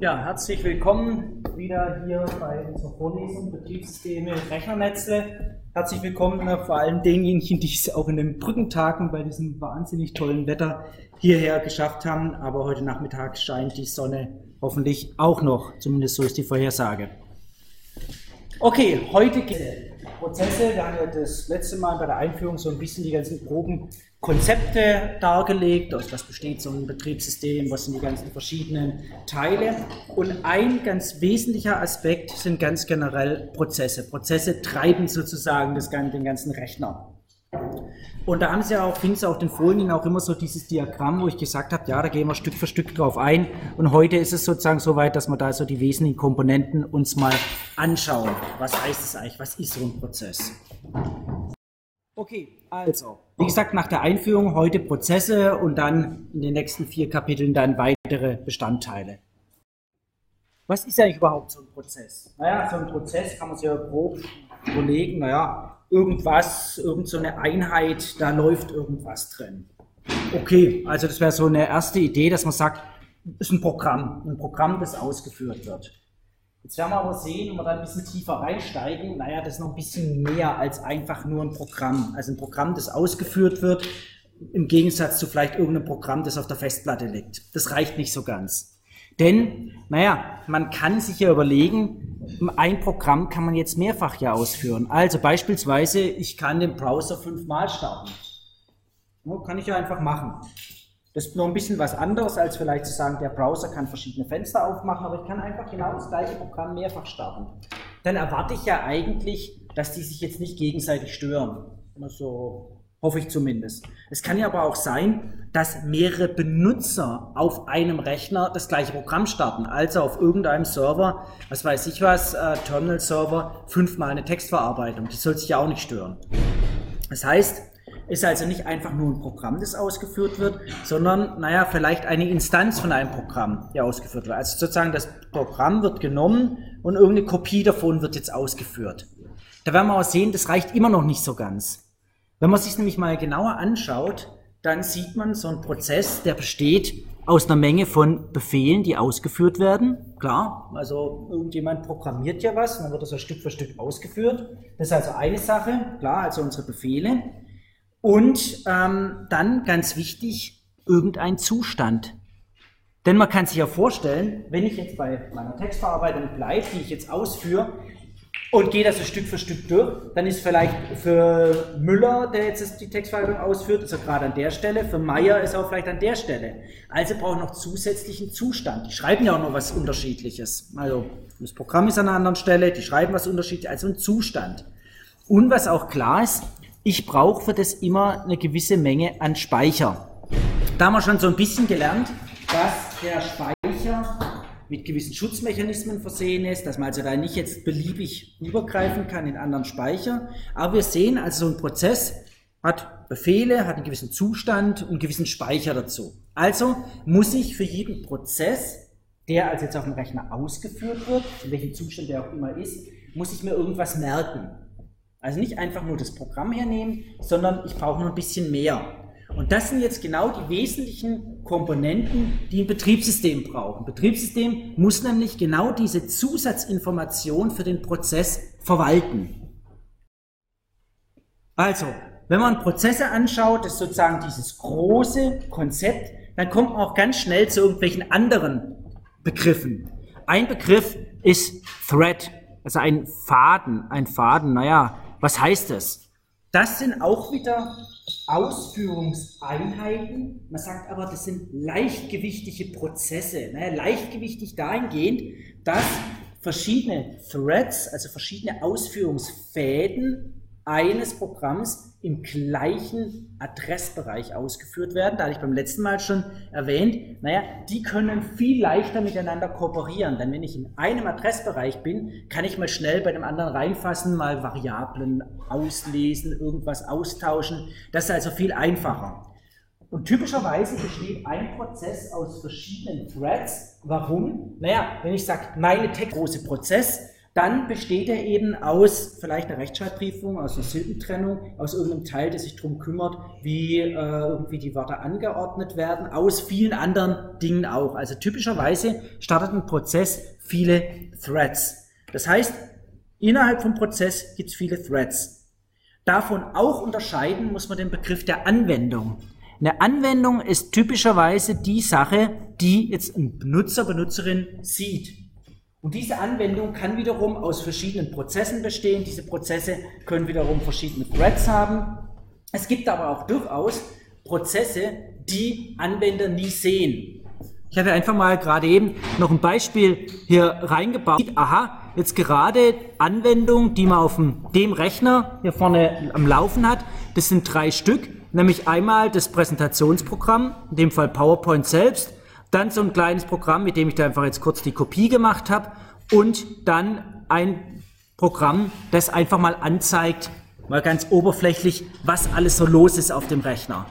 Ja, herzlich willkommen wieder hier bei unserer Vorlesung Betriebssysteme Rechnernetze. Herzlich willkommen äh, vor allem denjenigen, die es auch in den Brückentagen bei diesem wahnsinnig tollen Wetter hierher geschafft haben. Aber heute Nachmittag scheint die Sonne hoffentlich auch noch, zumindest so ist die Vorhersage. Okay, heute geht es Prozesse. Wir haben ja das letzte Mal bei der Einführung so ein bisschen die ganzen groben Konzepte dargelegt, aus was besteht so ein Betriebssystem, was sind die ganzen verschiedenen Teile. Und ein ganz wesentlicher Aspekt sind ganz generell Prozesse. Prozesse treiben sozusagen das, den ganzen Rechner. Und da haben Sie auch, finden Sie auch den Folien auch immer so dieses Diagramm, wo ich gesagt habe, ja, da gehen wir Stück für Stück drauf ein. Und heute ist es sozusagen so weit, dass wir da so die wesentlichen Komponenten uns mal anschauen. Was heißt es eigentlich? Was ist so ein Prozess? Okay, also, wie gesagt, nach der Einführung heute Prozesse und dann in den nächsten vier Kapiteln dann weitere Bestandteile. Was ist eigentlich überhaupt so ein Prozess? Naja, so ein Prozess kann man sich ja grob überlegen, naja, irgendwas, irgendeine so Einheit, da läuft irgendwas drin. Okay, also das wäre so eine erste Idee, dass man sagt, ist ein Programm, ein Programm, das ausgeführt wird. Jetzt werden wir aber sehen, wenn wir da ein bisschen tiefer reinsteigen, naja, das ist noch ein bisschen mehr als einfach nur ein Programm. Also ein Programm, das ausgeführt wird, im Gegensatz zu vielleicht irgendeinem Programm, das auf der Festplatte liegt. Das reicht nicht so ganz. Denn, naja, man kann sich ja überlegen, ein Programm kann man jetzt mehrfach ja ausführen. Also beispielsweise, ich kann den Browser fünfmal starten. Kann ich ja einfach machen. Das ist noch ein bisschen was anderes, als vielleicht zu sagen, der Browser kann verschiedene Fenster aufmachen, aber ich kann einfach genau das gleiche Programm mehrfach starten. Dann erwarte ich ja eigentlich, dass die sich jetzt nicht gegenseitig stören. Also hoffe ich zumindest. Es kann ja aber auch sein, dass mehrere Benutzer auf einem Rechner das gleiche Programm starten, also auf irgendeinem Server, was weiß ich was, äh, Terminal-Server, fünfmal eine Textverarbeitung. Die soll sich ja auch nicht stören. Das heißt, ist also nicht einfach nur ein Programm, das ausgeführt wird, sondern, naja, vielleicht eine Instanz von einem Programm, die ausgeführt wird. Also sozusagen das Programm wird genommen und irgendeine Kopie davon wird jetzt ausgeführt. Da werden wir auch sehen, das reicht immer noch nicht so ganz. Wenn man sich nämlich mal genauer anschaut, dann sieht man so einen Prozess, der besteht aus einer Menge von Befehlen, die ausgeführt werden. Klar, also irgendjemand programmiert ja was, und dann wird das so Stück für Stück ausgeführt. Das ist also eine Sache, klar, also unsere Befehle. Und ähm, dann ganz wichtig, irgendein Zustand. Denn man kann sich ja vorstellen, wenn ich jetzt bei meiner Textverarbeitung bleibe, die ich jetzt ausführe, und gehe das so Stück für Stück durch, dann ist vielleicht für Müller, der jetzt die Textverarbeitung ausführt, ist er gerade an der Stelle, für Meier ist er auch vielleicht an der Stelle. Also braucht noch zusätzlichen Zustand. Die schreiben ja auch noch was Unterschiedliches. Also das Programm ist an einer anderen Stelle, die schreiben was Unterschiedliches, also ein Zustand. Und was auch klar ist, ich brauche für das immer eine gewisse Menge an Speicher. Da haben wir schon so ein bisschen gelernt, dass der Speicher mit gewissen Schutzmechanismen versehen ist, dass man also da nicht jetzt beliebig übergreifen kann in anderen Speicher. Aber wir sehen also so ein Prozess hat Befehle, hat einen gewissen Zustand und einen gewissen Speicher dazu. Also muss ich für jeden Prozess, der also jetzt auf dem Rechner ausgeführt wird, in welchem Zustand der auch immer ist, muss ich mir irgendwas merken. Also nicht einfach nur das Programm hernehmen, sondern ich brauche noch ein bisschen mehr. Und das sind jetzt genau die wesentlichen Komponenten, die ein Betriebssystem braucht. Ein Betriebssystem muss nämlich genau diese Zusatzinformation für den Prozess verwalten. Also, wenn man Prozesse anschaut, das ist sozusagen dieses große Konzept, dann kommt man auch ganz schnell zu irgendwelchen anderen Begriffen. Ein Begriff ist Thread, also ein Faden, ein Faden, naja, was heißt das? Das sind auch wieder Ausführungseinheiten. Man sagt aber, das sind leichtgewichtige Prozesse. Naja, leichtgewichtig dahingehend, dass verschiedene Threads, also verschiedene Ausführungsfäden eines Programms im gleichen Adressbereich ausgeführt werden. Da hatte ich beim letzten Mal schon erwähnt, naja, die können viel leichter miteinander kooperieren. Denn wenn ich in einem Adressbereich bin, kann ich mal schnell bei dem anderen reinfassen, mal Variablen auslesen, irgendwas austauschen. Das ist also viel einfacher. Und typischerweise besteht ein Prozess aus verschiedenen Threads. Warum? Naja, wenn ich sage, meine Text große Prozess, dann besteht er eben aus vielleicht einer Rechtschreibprüfung, aus einer Silbentrennung, aus irgendeinem Teil, der sich darum kümmert, wie äh, irgendwie die Wörter angeordnet werden, aus vielen anderen Dingen auch. Also typischerweise startet ein Prozess viele Threads. Das heißt, innerhalb vom Prozess gibt es viele Threads. Davon auch unterscheiden muss man den Begriff der Anwendung. Eine Anwendung ist typischerweise die Sache, die jetzt ein Benutzer, Benutzerin sieht. Und diese Anwendung kann wiederum aus verschiedenen Prozessen bestehen. Diese Prozesse können wiederum verschiedene Threads haben. Es gibt aber auch durchaus Prozesse, die Anwender nie sehen. Ich habe einfach mal gerade eben noch ein Beispiel hier reingebaut. Aha, jetzt gerade Anwendung, die man auf dem, dem Rechner hier vorne am Laufen hat. Das sind drei Stück, nämlich einmal das Präsentationsprogramm, in dem Fall PowerPoint selbst, dann so ein kleines Programm, mit dem ich da einfach jetzt kurz die Kopie gemacht habe und dann ein Programm, das einfach mal anzeigt, mal ganz oberflächlich, was alles so los ist auf dem Rechner.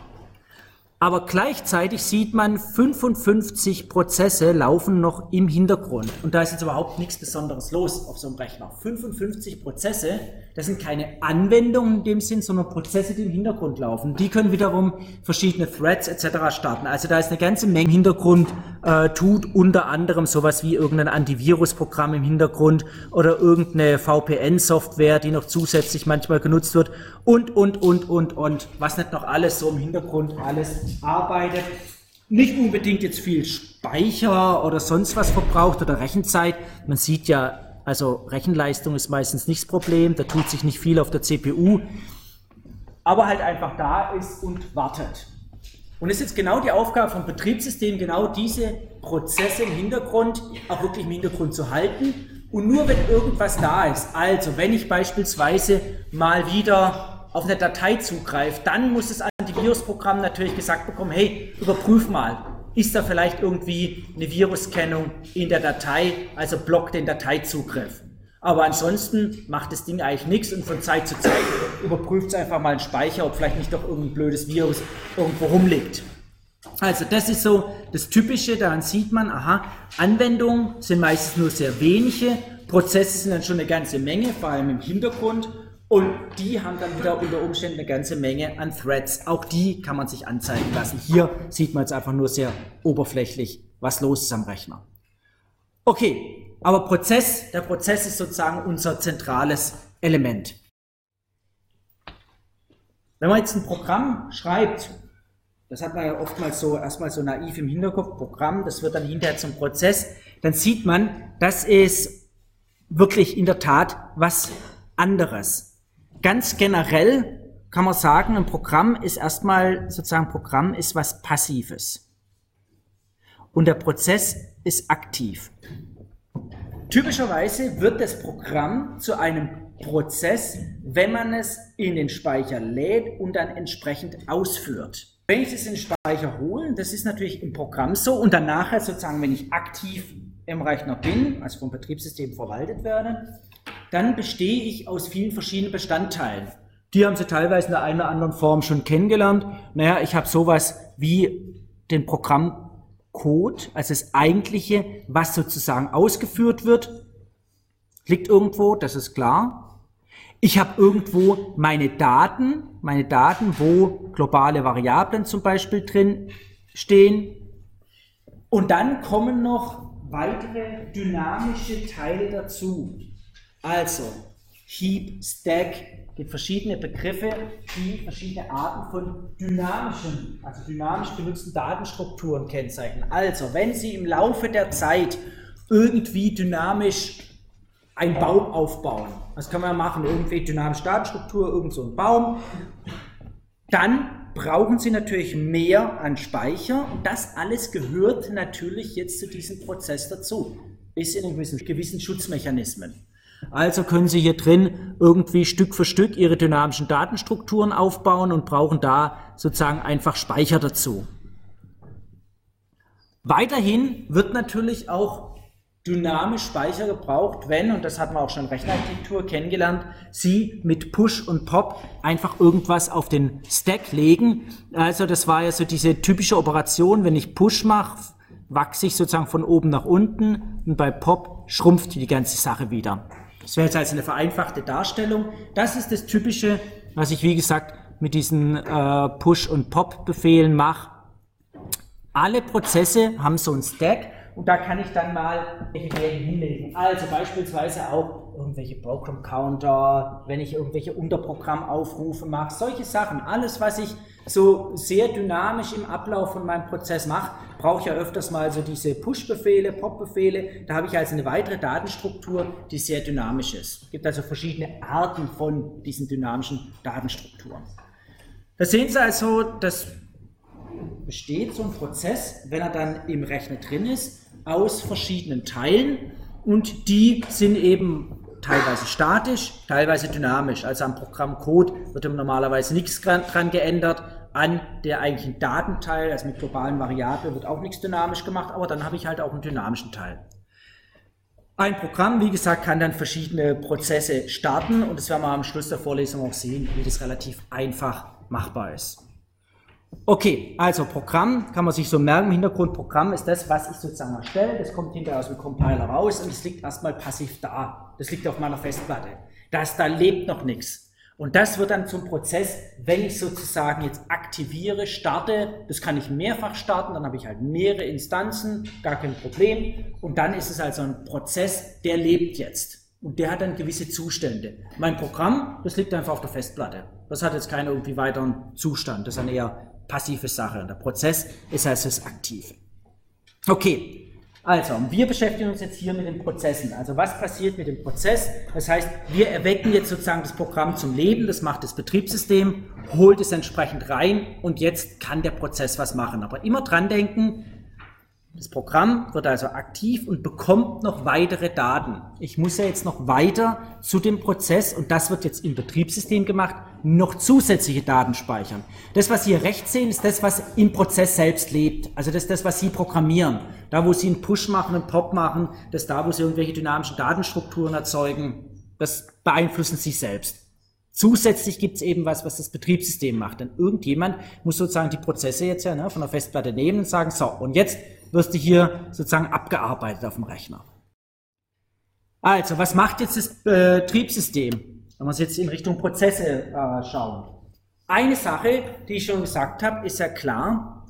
Aber gleichzeitig sieht man, 55 Prozesse laufen noch im Hintergrund. Und da ist jetzt überhaupt nichts Besonderes los auf so einem Rechner. 55 Prozesse, das sind keine Anwendungen in dem Sinn, sondern Prozesse, die im Hintergrund laufen. Die können wiederum verschiedene Threads etc. starten. Also da ist eine ganze Menge im Hintergrund, äh, tut unter anderem sowas wie irgendein Antivirusprogramm im Hintergrund oder irgendeine VPN-Software, die noch zusätzlich manchmal genutzt wird und, und, und, und, und. Was nicht noch alles so im Hintergrund alles arbeitet. Nicht unbedingt jetzt viel Speicher oder sonst was verbraucht oder Rechenzeit. Man sieht ja, also Rechenleistung ist meistens nicht das Problem, da tut sich nicht viel auf der CPU, aber halt einfach da ist und wartet. Und es ist jetzt genau die Aufgabe vom Betriebssystem, genau diese Prozesse im Hintergrund auch wirklich im Hintergrund zu halten. Und nur wenn irgendwas da ist, also wenn ich beispielsweise mal wieder auf eine Datei zugreife, dann muss das Antivirusprogramm natürlich gesagt bekommen, hey, überprüf mal, ist da vielleicht irgendwie eine Viruskennung in der Datei, also blockt den Dateizugriff. Aber ansonsten macht das Ding eigentlich nichts und von Zeit zu Zeit überprüft es einfach mal einen Speicher, ob vielleicht nicht doch irgendein blödes Virus irgendwo rumliegt. Also das ist so das Typische, daran sieht man, aha, Anwendungen sind meistens nur sehr wenige, Prozesse sind dann schon eine ganze Menge, vor allem im Hintergrund und die haben dann wieder unter Umständen eine ganze Menge an Threads. Auch die kann man sich anzeigen lassen. Hier sieht man jetzt einfach nur sehr oberflächlich, was los ist am Rechner. Okay, aber Prozess, der Prozess ist sozusagen unser zentrales Element. Wenn man jetzt ein Programm schreibt, das hat man ja oftmals so erstmal so naiv im Hinterkopf, Programm, das wird dann hinterher zum Prozess, dann sieht man, das ist wirklich in der Tat was anderes. Ganz generell kann man sagen, ein Programm ist erstmal sozusagen Programm ist was Passives. Und der Prozess ist aktiv. Typischerweise wird das Programm zu einem Prozess, wenn man es in den Speicher lädt und dann entsprechend ausführt. Wenn ich es in den Speicher hole, das ist natürlich im Programm so und dann nachher sozusagen, wenn ich aktiv im Rechner bin, also vom Betriebssystem verwaltet werde, dann bestehe ich aus vielen verschiedenen Bestandteilen. Die haben Sie teilweise in der einen oder anderen Form schon kennengelernt. Naja, ich habe sowas wie den Programmcode, also das eigentliche, was sozusagen ausgeführt wird, liegt irgendwo, das ist klar. Ich habe irgendwo meine Daten, meine Daten, wo globale Variablen zum Beispiel drin stehen. Und dann kommen noch weitere dynamische Teile dazu. Also, Heap, Stack, gibt verschiedene Begriffe, die verschiedene Arten von dynamischen, also dynamisch benutzten Datenstrukturen kennzeichnen. Also, wenn Sie im Laufe der Zeit irgendwie dynamisch einen Baum aufbauen, das kann man machen, irgendwie dynamische Datenstruktur, irgend so ein Baum, dann brauchen Sie natürlich mehr an Speicher und das alles gehört natürlich jetzt zu diesem Prozess dazu, ist in gewissen, gewissen Schutzmechanismen. Also können Sie hier drin irgendwie Stück für Stück Ihre dynamischen Datenstrukturen aufbauen und brauchen da sozusagen einfach Speicher dazu. Weiterhin wird natürlich auch dynamisch Speicher gebraucht, wenn, und das hat man auch schon in Rechenarchitektur kennengelernt, Sie mit Push und Pop einfach irgendwas auf den Stack legen. Also das war ja so diese typische Operation, wenn ich Push mache, wachse ich sozusagen von oben nach unten und bei Pop schrumpft die ganze Sache wieder. Das wäre jetzt also eine vereinfachte Darstellung. Das ist das Typische, was ich wie gesagt mit diesen äh, Push- und Pop-Befehlen mache. Alle Prozesse haben so ein Stack und da kann ich dann mal welche Werte hinlegen. Also beispielsweise auch irgendwelche Program Counter, wenn ich irgendwelche Unterprogrammaufrufe mache, solche Sachen. Alles, was ich so sehr dynamisch im Ablauf von meinem Prozess mache, brauche ich ja öfters mal so diese Push-Befehle, Pop-Befehle. Da habe ich also eine weitere Datenstruktur, die sehr dynamisch ist. Es gibt also verschiedene Arten von diesen dynamischen Datenstrukturen. Da sehen Sie also, dass besteht so ein Prozess, wenn er dann im Rechner drin ist, aus verschiedenen Teilen und die sind eben teilweise statisch, teilweise dynamisch. Also am Programmcode wird normalerweise nichts dran geändert. An der eigentlichen Datenteil, also mit globalen Variablen, wird auch nichts dynamisch gemacht, aber dann habe ich halt auch einen dynamischen Teil. Ein Programm, wie gesagt, kann dann verschiedene Prozesse starten und das werden wir am Schluss der Vorlesung auch sehen, wie das relativ einfach machbar ist. Okay, also Programm kann man sich so merken, im Hintergrund Programm ist das, was ich sozusagen erstelle, das kommt hinterher aus dem Compiler raus und es liegt erstmal passiv da. Das liegt auf meiner Festplatte. Das, da lebt noch nichts. Und das wird dann zum Prozess, wenn ich sozusagen jetzt aktiviere, starte, das kann ich mehrfach starten, dann habe ich halt mehrere Instanzen, gar kein Problem. Und dann ist es also ein Prozess, der lebt jetzt. Und der hat dann gewisse Zustände. Mein Programm, das liegt einfach auf der Festplatte. Das hat jetzt keinen irgendwie weiteren Zustand. Das ist eine eher passive Sache. Der Prozess ist also das Aktive. Okay, also, wir beschäftigen uns jetzt hier mit den Prozessen. Also, was passiert mit dem Prozess? Das heißt, wir erwecken jetzt sozusagen das Programm zum Leben, das macht das Betriebssystem, holt es entsprechend rein und jetzt kann der Prozess was machen. Aber immer dran denken, das Programm wird also aktiv und bekommt noch weitere Daten. Ich muss ja jetzt noch weiter zu dem Prozess, und das wird jetzt im Betriebssystem gemacht, noch zusätzliche Daten speichern. Das, was Sie hier rechts sehen, ist das, was im Prozess selbst lebt. Also das ist das, was Sie programmieren. Da, wo Sie einen Push machen, einen Pop machen, das da, wo Sie irgendwelche dynamischen Datenstrukturen erzeugen. Das beeinflussen Sie selbst. Zusätzlich gibt es eben was, was das Betriebssystem macht. Denn irgendjemand muss sozusagen die Prozesse jetzt ja ne, von der Festplatte nehmen und sagen, so, und jetzt wirst du hier sozusagen abgearbeitet auf dem Rechner. Also, was macht jetzt das Betriebssystem, wenn wir jetzt in Richtung Prozesse äh, schauen? Eine Sache, die ich schon gesagt habe, ist ja klar,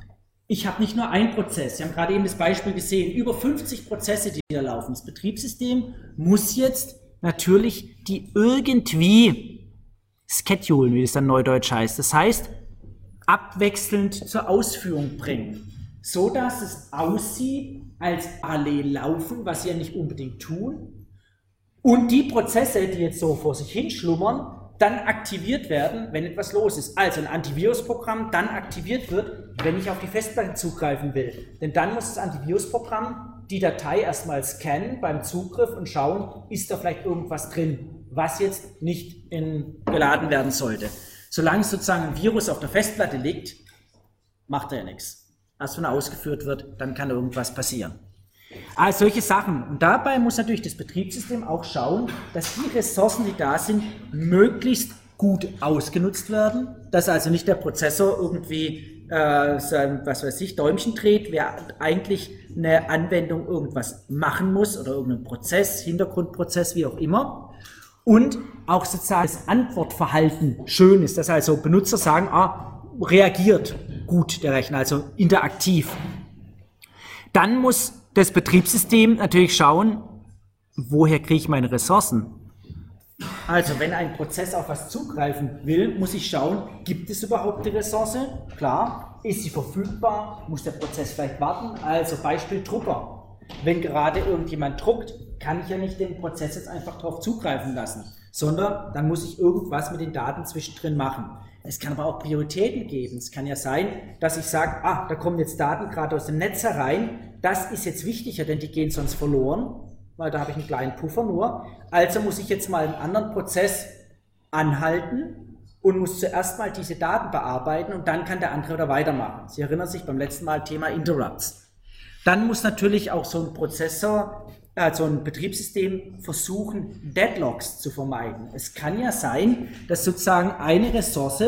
ich habe nicht nur einen Prozess. Sie haben gerade eben das Beispiel gesehen, über 50 Prozesse, die da laufen. Das Betriebssystem muss jetzt natürlich die irgendwie schedulen, wie es dann neudeutsch heißt. Das heißt, abwechselnd zur Ausführung bringen so dass es aussieht, als alle laufen, was sie ja nicht unbedingt tun. Und die Prozesse, die jetzt so vor sich hinschlummern, dann aktiviert werden, wenn etwas los ist. Also ein Antivirusprogramm dann aktiviert wird, wenn ich auf die Festplatte zugreifen will. Denn dann muss das Antivirusprogramm die Datei erstmal scannen beim Zugriff und schauen, ist da vielleicht irgendwas drin, was jetzt nicht in, geladen werden sollte. Solange sozusagen ein Virus auf der Festplatte liegt, macht er ja nichts erst wenn ausgeführt wird, dann kann irgendwas passieren. Also solche Sachen. Und dabei muss natürlich das Betriebssystem auch schauen, dass die Ressourcen, die da sind, möglichst gut ausgenutzt werden, dass also nicht der Prozessor irgendwie äh, sein, was weiß ich, Däumchen dreht, wer eigentlich eine Anwendung irgendwas machen muss oder irgendeinen Prozess, Hintergrundprozess, wie auch immer. Und auch sozusagen das Antwortverhalten schön ist, dass also Benutzer sagen, ah, reagiert gut, der Rechner, also interaktiv. Dann muss das Betriebssystem natürlich schauen, woher kriege ich meine Ressourcen? Also, wenn ein Prozess auf was zugreifen will, muss ich schauen, gibt es überhaupt die Ressource? Klar. Ist sie verfügbar? Muss der Prozess vielleicht warten? Also, Beispiel Drucker. Wenn gerade irgendjemand druckt, kann ich ja nicht den Prozess jetzt einfach darauf zugreifen lassen, sondern dann muss ich irgendwas mit den Daten zwischendrin machen. Es kann aber auch Prioritäten geben. Es kann ja sein, dass ich sage, ah, da kommen jetzt Daten gerade aus dem Netz herein. Das ist jetzt wichtiger, denn die gehen sonst verloren, weil da habe ich einen kleinen Puffer nur. Also muss ich jetzt mal einen anderen Prozess anhalten und muss zuerst mal diese Daten bearbeiten und dann kann der andere wieder weitermachen. Sie erinnern sich beim letzten Mal Thema Interrupts. Dann muss natürlich auch so ein Prozessor also ein Betriebssystem versuchen, Deadlocks zu vermeiden. Es kann ja sein, dass sozusagen eine Ressource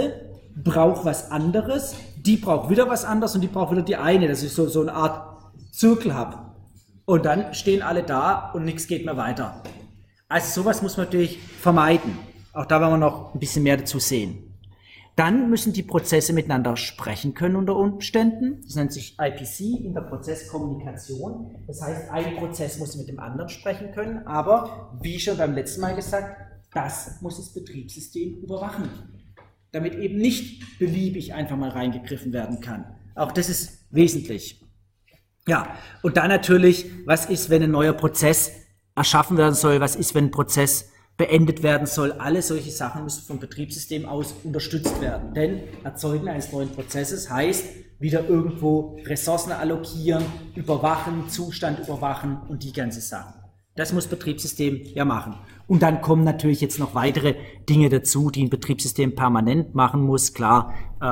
braucht was anderes, die braucht wieder was anderes und die braucht wieder die eine, dass ich so, so eine Art Zirkel habe. Und dann stehen alle da und nichts geht mehr weiter. Also sowas muss man natürlich vermeiden. Auch da werden wir noch ein bisschen mehr dazu sehen. Dann müssen die Prozesse miteinander sprechen können unter Umständen. Das nennt sich IPC, Interprozesskommunikation. Das heißt, ein Prozess muss mit dem anderen sprechen können, aber wie schon beim letzten Mal gesagt, das muss das Betriebssystem überwachen, damit eben nicht beliebig einfach mal reingegriffen werden kann. Auch das ist wesentlich. Ja, und dann natürlich, was ist, wenn ein neuer Prozess erschaffen werden soll? Was ist, wenn ein Prozess beendet werden soll. Alle solche Sachen müssen vom Betriebssystem aus unterstützt werden. Denn Erzeugen eines neuen Prozesses heißt wieder irgendwo Ressourcen allokieren, überwachen, Zustand überwachen und die ganze Sachen. Das muss Betriebssystem ja machen. Und dann kommen natürlich jetzt noch weitere Dinge dazu, die ein Betriebssystem permanent machen muss. Klar, äh,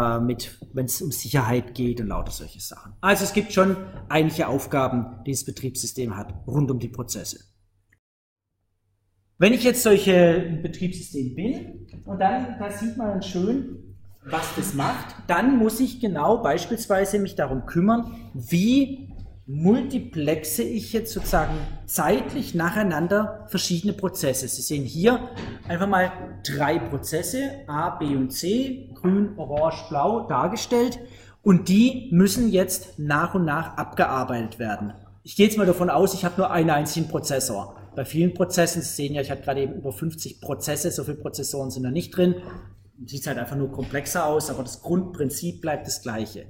wenn es um Sicherheit geht und lauter solche Sachen. Also es gibt schon einige Aufgaben, die das Betriebssystem hat, rund um die Prozesse. Wenn ich jetzt solche Betriebssystem bin und dann, da sieht man schön, was das macht, dann muss ich genau beispielsweise mich darum kümmern, wie multiplexe ich jetzt sozusagen zeitlich nacheinander verschiedene Prozesse. Sie sehen hier einfach mal drei Prozesse, A, B und C, grün, orange, blau dargestellt und die müssen jetzt nach und nach abgearbeitet werden. Ich gehe jetzt mal davon aus, ich habe nur einen einzigen Prozessor. Bei vielen Prozessen, Sie sehen ja, ich hatte gerade eben über 50 Prozesse, so viele Prozessoren sind da nicht drin. Sieht halt einfach nur komplexer aus, aber das Grundprinzip bleibt das gleiche.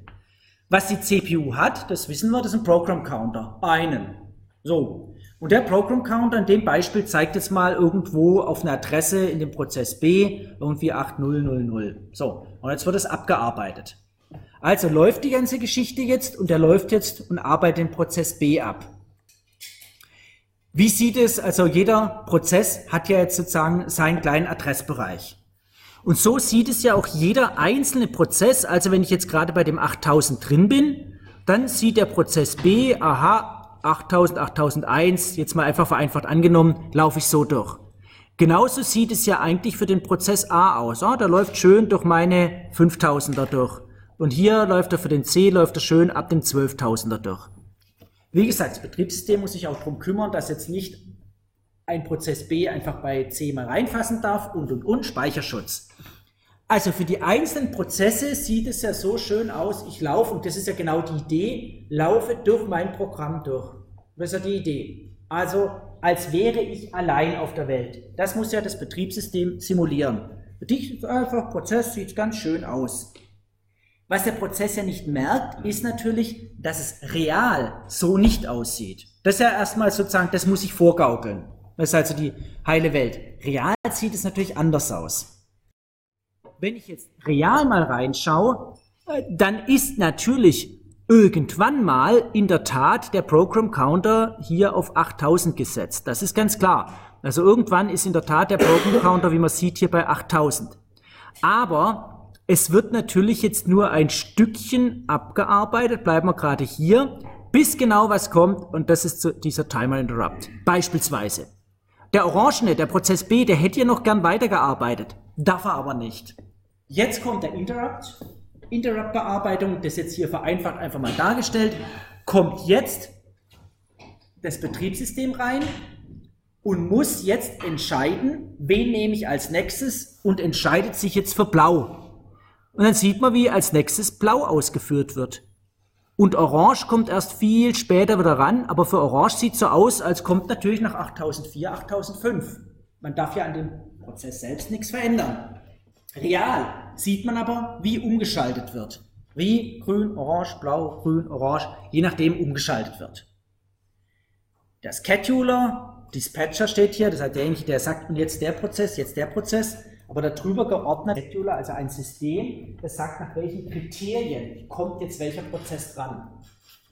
Was die CPU hat, das wissen wir, das ist ein Program Counter. Einen. So. Und der Program Counter in dem Beispiel zeigt jetzt mal irgendwo auf einer Adresse in dem Prozess B irgendwie 8000. So. Und jetzt wird es abgearbeitet. Also läuft die ganze Geschichte jetzt und der läuft jetzt und arbeitet den Prozess B ab. Wie sieht es, also jeder Prozess hat ja jetzt sozusagen seinen kleinen Adressbereich. Und so sieht es ja auch jeder einzelne Prozess, also wenn ich jetzt gerade bei dem 8000 drin bin, dann sieht der Prozess B, aha, 8000, 8001, jetzt mal einfach vereinfacht angenommen, laufe ich so durch. Genauso sieht es ja eigentlich für den Prozess A aus. Oh, der läuft schön durch meine 5000er durch. Und hier läuft er für den C, läuft er schön ab dem 12.000er durch. Wie gesagt, das Betriebssystem muss sich auch darum kümmern, dass jetzt nicht ein Prozess B einfach bei C mal reinfassen darf und und und Speicherschutz. Also für die einzelnen Prozesse sieht es ja so schön aus, ich laufe, und das ist ja genau die Idee, laufe durch mein Programm durch. Das ist ja die Idee. Also als wäre ich allein auf der Welt. Das muss ja das Betriebssystem simulieren. Für dich ist einfach, Prozess sieht ganz schön aus. Was der Prozess ja nicht merkt, ist natürlich, dass es real so nicht aussieht. Das ist ja erstmal sozusagen, das muss ich vorgaukeln. Das ist also die heile Welt. Real sieht es natürlich anders aus. Wenn ich jetzt real mal reinschaue, dann ist natürlich irgendwann mal in der Tat der Program Counter hier auf 8000 gesetzt. Das ist ganz klar. Also irgendwann ist in der Tat der Program Counter, wie man sieht, hier bei 8000. Aber es wird natürlich jetzt nur ein Stückchen abgearbeitet, bleiben wir gerade hier, bis genau was kommt und das ist dieser Timer Interrupt. Beispielsweise. Der Orangene, der Prozess B, der hätte ja noch gern weitergearbeitet, darf er aber nicht. Jetzt kommt der Interrupt, Interrupt-Bearbeitung, das jetzt hier vereinfacht einfach mal dargestellt, kommt jetzt das Betriebssystem rein und muss jetzt entscheiden, wen nehme ich als nächstes und entscheidet sich jetzt für Blau. Und dann sieht man, wie als nächstes Blau ausgeführt wird. Und Orange kommt erst viel später wieder ran, aber für Orange sieht so aus, als kommt natürlich nach 8004, 8005. Man darf ja an dem Prozess selbst nichts verändern. Real sieht man aber, wie umgeschaltet wird. Wie grün, orange, blau, grün, orange, je nachdem umgeschaltet wird. Der Scheduler, Dispatcher steht hier, das heißt derjenige, der sagt, und jetzt der Prozess, jetzt der Prozess, aber darüber geordnet Scheduler, also ein System, das sagt, nach welchen Kriterien kommt jetzt welcher Prozess dran.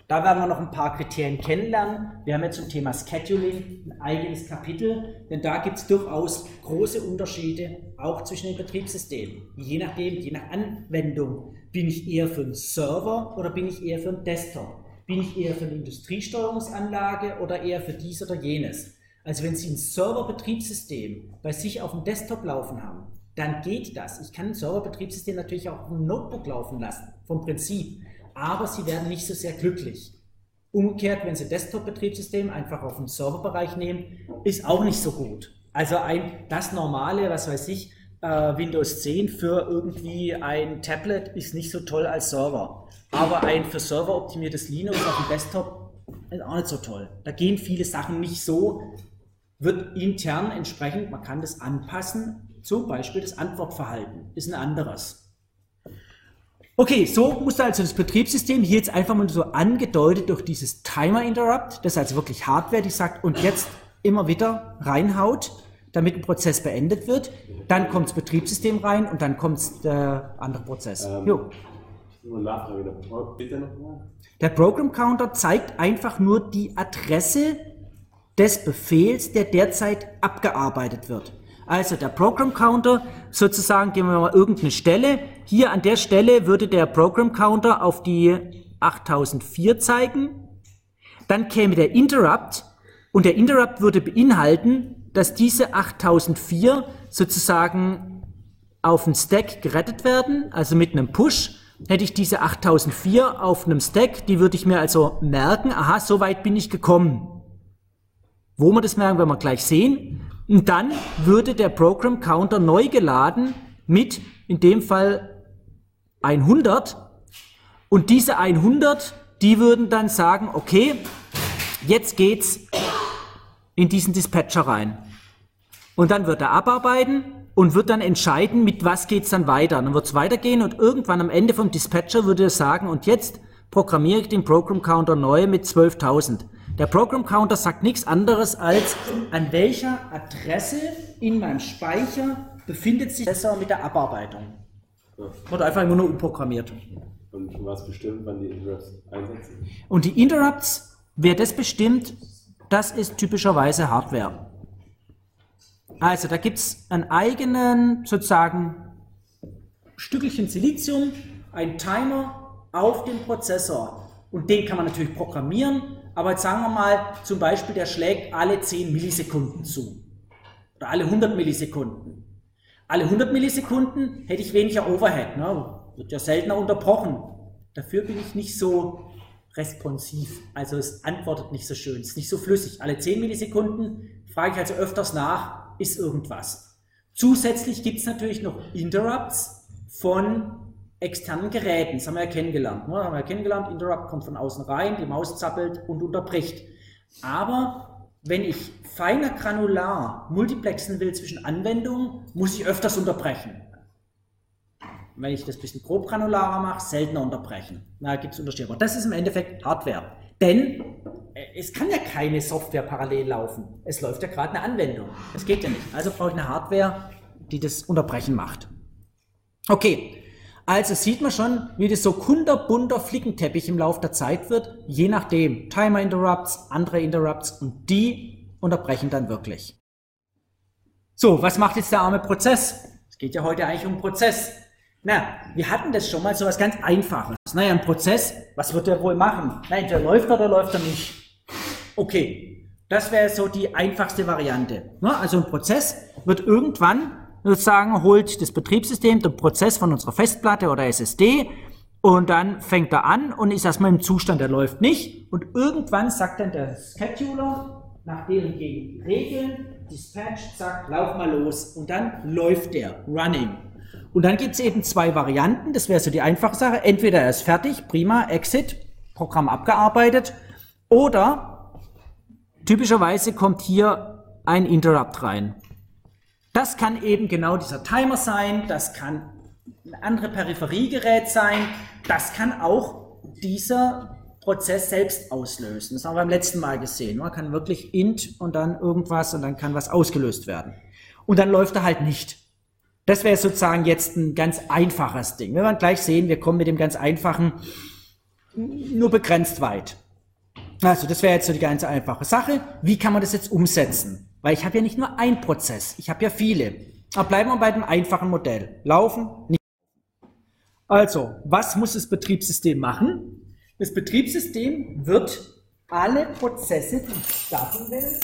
Da werden wir noch ein paar Kriterien kennenlernen. Wir haben jetzt zum Thema Scheduling ein eigenes Kapitel, denn da gibt es durchaus große Unterschiede, auch zwischen den Betriebssystemen. Je nachdem, je nach Anwendung, bin ich eher für einen Server oder bin ich eher für einen Desktop? Bin ich eher für eine Industriesteuerungsanlage oder eher für dies oder jenes? Also wenn Sie ein Serverbetriebssystem bei sich auf dem Desktop laufen haben, dann geht das. Ich kann ein Serverbetriebssystem natürlich auch auf dem Notebook laufen lassen, vom Prinzip. Aber Sie werden nicht so sehr glücklich. Umgekehrt, wenn Sie Desktop-Betriebssystem einfach auf dem Serverbereich nehmen, ist auch nicht so gut. Also ein, das normale, was weiß ich, äh, Windows 10 für irgendwie ein Tablet ist nicht so toll als Server. Aber ein für Server optimiertes Linux auf dem Desktop ist auch nicht so toll. Da gehen viele Sachen nicht so, wird intern entsprechend, man kann das anpassen, zum Beispiel das Antwortverhalten ist ein anderes. Okay, so musste also das Betriebssystem hier jetzt einfach mal so angedeutet durch dieses Timer Interrupt, das ist also wirklich Hardware, die sagt und jetzt immer wieder reinhaut, damit ein Prozess beendet wird. Dann kommt das Betriebssystem rein und dann kommt der andere Prozess. Ähm, jo. Nachfrage, bitte nochmal. Der Program Counter zeigt einfach nur die Adresse des Befehls, der derzeit abgearbeitet wird. Also der Program Counter, sozusagen gehen wir mal irgendeine Stelle. Hier an der Stelle würde der Program Counter auf die 8004 zeigen. Dann käme der Interrupt und der Interrupt würde beinhalten, dass diese 8004 sozusagen auf den Stack gerettet werden, also mit einem Push. Hätte ich diese 8004 auf einem Stack, die würde ich mir also merken, aha, so weit bin ich gekommen. Wo wir das merken, werden wir gleich sehen. Und dann würde der Program Counter neu geladen mit, in dem Fall 100. Und diese 100, die würden dann sagen, okay, jetzt geht's in diesen Dispatcher rein. Und dann wird er abarbeiten und wird dann entscheiden, mit was geht's dann weiter. Dann wird's weitergehen und irgendwann am Ende vom Dispatcher würde er sagen, und jetzt programmiere ich den Program Counter neu mit 12.000. Der Program Counter sagt nichts anderes als, an welcher Adresse in meinem Speicher befindet sich besser mit der Abarbeitung. Ja. Wird einfach immer nur umprogrammiert. Und was bestimmt, wann die Interrupts einsetzen? Und die Interrupts, wer das bestimmt, das ist typischerweise Hardware. Also da gibt es einen eigenen, sozusagen, Stückchen Silizium, ein Timer auf dem Prozessor. Und den kann man natürlich programmieren aber jetzt sagen wir mal zum Beispiel, der schlägt alle 10 Millisekunden zu. Oder alle 100 Millisekunden. Alle 100 Millisekunden hätte ich weniger Overhead. Ne? Wird ja seltener unterbrochen. Dafür bin ich nicht so responsiv. Also es antwortet nicht so schön. Es ist nicht so flüssig. Alle 10 Millisekunden frage ich also öfters nach, ist irgendwas. Zusätzlich gibt es natürlich noch Interrupts von externen Geräten. Das haben wir ja kennengelernt. Ne? Haben wir ja kennengelernt, Interrupt kommt von außen rein, die Maus zappelt und unterbricht. Aber wenn ich feiner granular multiplexen will zwischen Anwendungen, muss ich öfters unterbrechen. Wenn ich das ein bisschen grob granularer mache, seltener unterbrechen. Da gibt es Unterschiede. Aber das ist im Endeffekt Hardware. Denn äh, es kann ja keine Software parallel laufen. Es läuft ja gerade eine Anwendung. Das geht ja nicht. Also brauche ich eine Hardware, die das Unterbrechen macht. Okay, also sieht man schon, wie das so kunterbunter Flickenteppich im Laufe der Zeit wird, je nachdem. Timer Interrupts, andere Interrupts und die unterbrechen dann wirklich. So, was macht jetzt der arme Prozess? Es geht ja heute eigentlich um Prozess. Na, wir hatten das schon mal so was ganz Einfaches. Naja, ein Prozess, was wird der wohl machen? Na, entweder läuft er oder läuft er nicht. Okay, das wäre so die einfachste Variante. Also ein Prozess wird irgendwann sozusagen holt das Betriebssystem den Prozess von unserer Festplatte oder SSD und dann fängt er an und ist erstmal im Zustand, der läuft nicht. Und irgendwann sagt dann der Scheduler nach deren Regeln, Dispatch, zack, lauf mal los. Und dann läuft der, running. Und dann gibt es eben zwei Varianten, das wäre so die einfache Sache. Entweder er ist fertig, prima, Exit, Programm abgearbeitet. Oder typischerweise kommt hier ein Interrupt rein. Das kann eben genau dieser Timer sein, das kann ein anderes Peripheriegerät sein, das kann auch dieser Prozess selbst auslösen. Das haben wir beim letzten Mal gesehen. Man kann wirklich int und dann irgendwas und dann kann was ausgelöst werden. Und dann läuft er halt nicht. Das wäre sozusagen jetzt ein ganz einfaches Ding. Wir werden gleich sehen, wir kommen mit dem ganz einfachen nur begrenzt weit. Also das wäre jetzt so die ganz einfache Sache. Wie kann man das jetzt umsetzen? Weil ich habe ja nicht nur ein Prozess, ich habe ja viele. Aber bleiben wir bei dem einfachen Modell. Laufen, nicht. Also, was muss das Betriebssystem machen? Das Betriebssystem wird alle Prozesse, die ich starten will,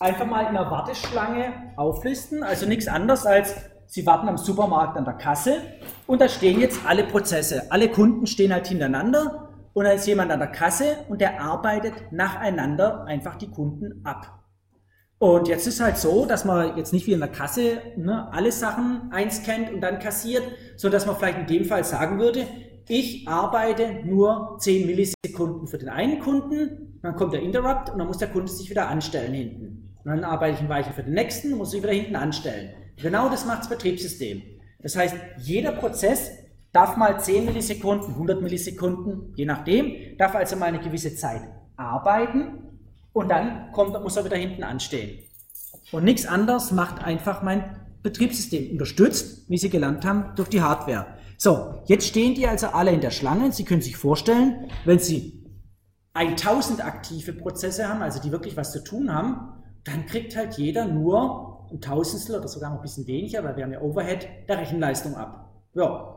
einfach mal in der Warteschlange auflisten. Also nichts anderes als, Sie warten am Supermarkt an der Kasse und da stehen jetzt alle Prozesse. Alle Kunden stehen halt hintereinander und da ist jemand an der Kasse und der arbeitet nacheinander einfach die Kunden ab. Und jetzt ist halt so, dass man jetzt nicht wie in der Kasse ne, alle Sachen einscannt und dann kassiert, sondern dass man vielleicht in dem Fall sagen würde, ich arbeite nur 10 Millisekunden für den einen Kunden, dann kommt der Interrupt und dann muss der Kunde sich wieder anstellen hinten. Und dann arbeite ich ein Weilchen für den nächsten und muss sich wieder hinten anstellen. Genau das macht das Betriebssystem. Das heißt, jeder Prozess darf mal 10 Millisekunden, 100 Millisekunden, je nachdem, darf also mal eine gewisse Zeit arbeiten und dann kommt, muss er wieder hinten anstehen. Und nichts anderes macht einfach mein Betriebssystem, unterstützt, wie Sie gelernt haben, durch die Hardware. So, jetzt stehen die also alle in der Schlange. Sie können sich vorstellen, wenn Sie 1000 aktive Prozesse haben, also die wirklich was zu tun haben, dann kriegt halt jeder nur ein Tausendstel oder sogar noch ein bisschen weniger, weil wir haben ja Overhead der Rechenleistung ab. Ja,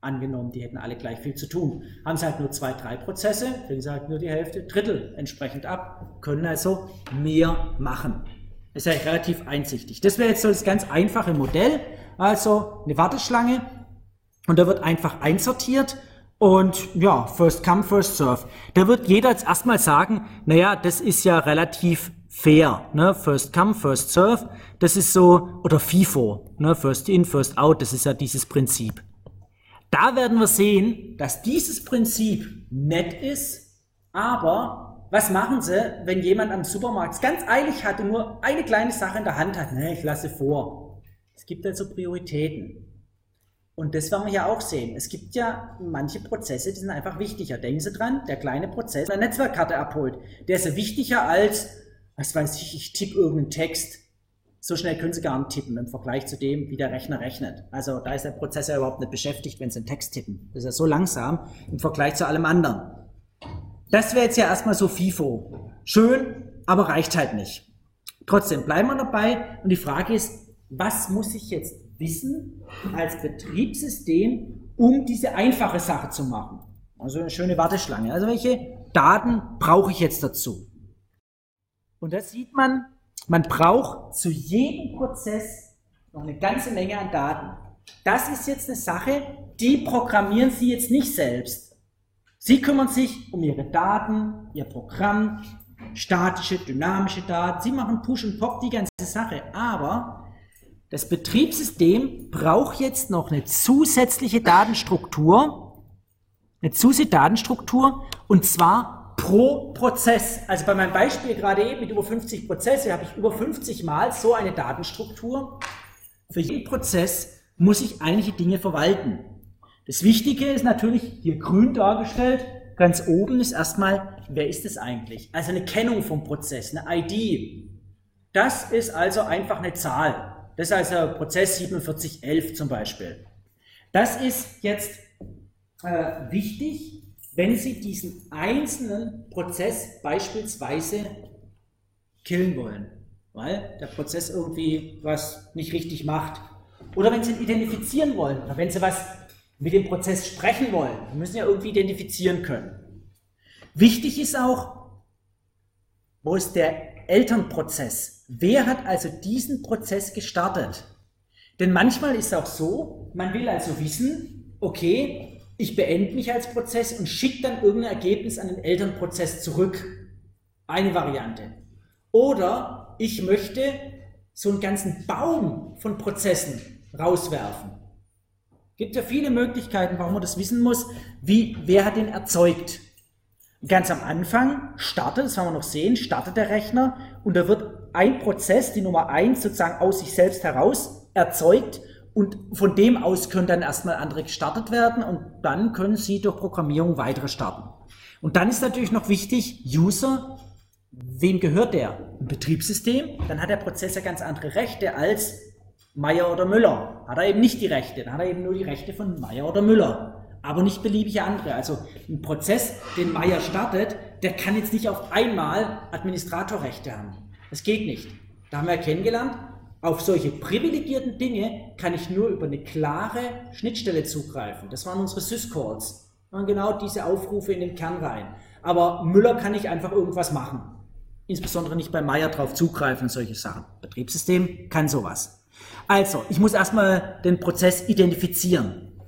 angenommen, die hätten alle gleich viel zu tun. Haben sie halt nur zwei, drei Prozesse, kriegen sie halt nur die Hälfte, Drittel entsprechend ab, können also mehr machen. ist ja relativ einsichtig. Das wäre jetzt so das ganz einfache Modell, also eine Warteschlange und da wird einfach einsortiert und ja, first come, first serve. Da wird jeder jetzt erstmal sagen, naja, das ist ja relativ fair, ne? First come, first serve. Das ist so, oder FIFO, ne? First in, first out, das ist ja dieses Prinzip. Da werden wir sehen, dass dieses Prinzip nett ist, aber was machen sie, wenn jemand am Supermarkt ganz eilig hat und nur eine kleine Sache in der Hand hat? Ne, ich lasse vor. Es gibt also Prioritäten. Und das werden wir ja auch sehen. Es gibt ja manche Prozesse, die sind einfach wichtiger. Denken Sie dran, der kleine Prozess, der eine Netzwerkkarte abholt, der ist ja wichtiger als, was weiß ich, ich tippe irgendeinen Text so schnell können Sie gar nicht tippen im Vergleich zu dem, wie der Rechner rechnet. Also da ist der Prozess ja überhaupt nicht beschäftigt, wenn Sie einen Text tippen. Das ist ja so langsam im Vergleich zu allem anderen. Das wäre jetzt ja erstmal so FIFO. Schön, aber reicht halt nicht. Trotzdem bleiben wir dabei und die Frage ist, was muss ich jetzt wissen als Betriebssystem, um diese einfache Sache zu machen? Also eine schöne Warteschlange. Also welche Daten brauche ich jetzt dazu? Und das sieht man man braucht zu jedem Prozess noch eine ganze Menge an Daten. Das ist jetzt eine Sache, die programmieren Sie jetzt nicht selbst. Sie kümmern sich um Ihre Daten, Ihr Programm, statische, dynamische Daten. Sie machen Push und Pop, die ganze Sache. Aber das Betriebssystem braucht jetzt noch eine zusätzliche Datenstruktur, eine zusätzliche Datenstruktur, und zwar pro Prozess. Also bei meinem Beispiel gerade eben mit über 50 Prozesse habe ich über 50 Mal so eine Datenstruktur. Für jeden Prozess muss ich einige Dinge verwalten. Das Wichtige ist natürlich hier grün dargestellt. Ganz oben ist erstmal, wer ist es eigentlich? Also eine Kennung vom Prozess, eine ID. Das ist also einfach eine Zahl. Das ist also Prozess 4711 zum Beispiel. Das ist jetzt äh, wichtig, wenn Sie diesen einzelnen Prozess beispielsweise killen wollen, weil der Prozess irgendwie was nicht richtig macht. Oder wenn Sie ihn identifizieren wollen, oder wenn Sie was mit dem Prozess sprechen wollen, Sie müssen ja irgendwie identifizieren können. Wichtig ist auch, wo ist der Elternprozess? Wer hat also diesen Prozess gestartet? Denn manchmal ist es auch so, man will also wissen, okay, ich beende mich als Prozess und schicke dann irgendein Ergebnis an den Elternprozess zurück. Eine Variante. Oder ich möchte so einen ganzen Baum von Prozessen rauswerfen. Gibt ja viele Möglichkeiten, warum man das wissen muss, wie, wer hat den erzeugt. Ganz am Anfang startet, das werden wir noch sehen, startet der Rechner und da wird ein Prozess, die Nummer eins sozusagen aus sich selbst heraus erzeugt und von dem aus können dann erstmal andere gestartet werden und dann können Sie durch Programmierung weitere starten. Und dann ist natürlich noch wichtig, User, wem gehört der? Ein Betriebssystem, dann hat der Prozess ja ganz andere Rechte als Meier oder Müller. Hat er eben nicht die Rechte, dann hat er eben nur die Rechte von Meier oder Müller, aber nicht beliebige andere. Also ein Prozess, den Meier startet, der kann jetzt nicht auf einmal Administratorrechte haben. Das geht nicht. Da haben wir kennengelernt, auf solche privilegierten Dinge kann ich nur über eine klare Schnittstelle zugreifen. Das waren unsere Syscalls. Und genau diese Aufrufe in den Kern rein. Aber Müller kann nicht einfach irgendwas machen. Insbesondere nicht bei Meier drauf zugreifen und solche Sachen. Betriebssystem kann sowas. Also, ich muss erstmal den Prozess identifizieren.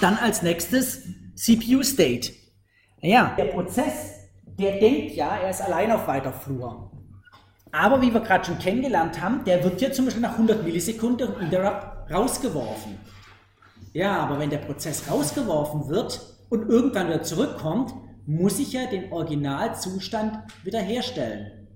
Dann als nächstes CPU State. Naja, der Prozess, der denkt ja, er ist allein auf weiter Flur. Aber wie wir gerade schon kennengelernt haben, der wird ja zum Beispiel nach 100 Millisekunden Interrupt rausgeworfen. Ja, aber wenn der Prozess rausgeworfen wird und irgendwann wieder zurückkommt, muss ich ja den Originalzustand wiederherstellen.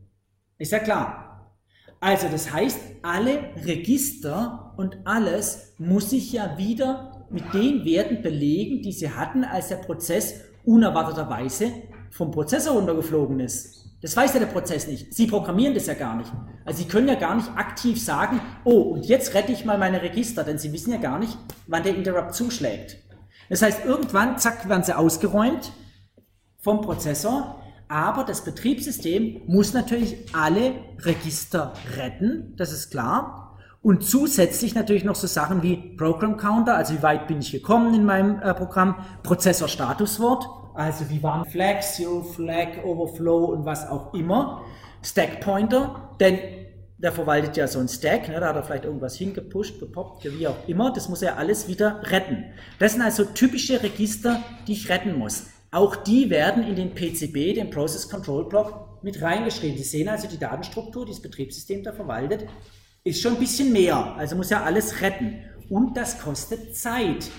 Ist ja klar. Also das heißt, alle Register und alles muss ich ja wieder mit den Werten belegen, die sie hatten, als der Prozess unerwarteterweise vom Prozessor runtergeflogen ist. Das weiß ja der Prozess nicht. Sie programmieren das ja gar nicht. Also Sie können ja gar nicht aktiv sagen, oh, und jetzt rette ich mal meine Register, denn Sie wissen ja gar nicht, wann der Interrupt zuschlägt. Das heißt, irgendwann, zack, werden sie ausgeräumt vom Prozessor, aber das Betriebssystem muss natürlich alle Register retten, das ist klar. Und zusätzlich natürlich noch so Sachen wie Program Counter, also wie weit bin ich gekommen in meinem äh, Programm, Prozessor Statuswort, also wie waren Flags, Zero Flag, Overflow und was auch immer. Stack Pointer, denn der verwaltet ja so ein Stack, ne, da hat er vielleicht irgendwas hingepusht, gepoppt, wie auch immer. Das muss er alles wieder retten. Das sind also typische Register, die ich retten muss. Auch die werden in den PCB, den Process Control Block, mit reingeschrieben. Sie sehen also die Datenstruktur, die das Betriebssystem da verwaltet, ist schon ein bisschen mehr. Also muss ja alles retten. Und das kostet Zeit.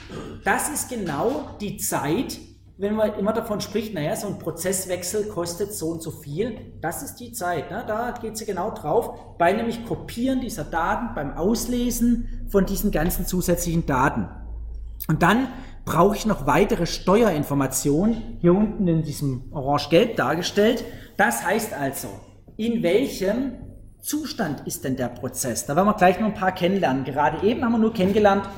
Das ist genau die Zeit, wenn man immer davon spricht, naja, so ein Prozesswechsel kostet so und so viel, das ist die Zeit. Ne? Da geht sie genau drauf, bei nämlich Kopieren dieser Daten, beim Auslesen von diesen ganzen zusätzlichen Daten. Und dann brauche ich noch weitere Steuerinformationen, hier unten in diesem orange-gelb dargestellt. Das heißt also, in welchem Zustand ist denn der Prozess? Da werden wir gleich noch ein paar kennenlernen. Gerade eben haben wir nur kennengelernt,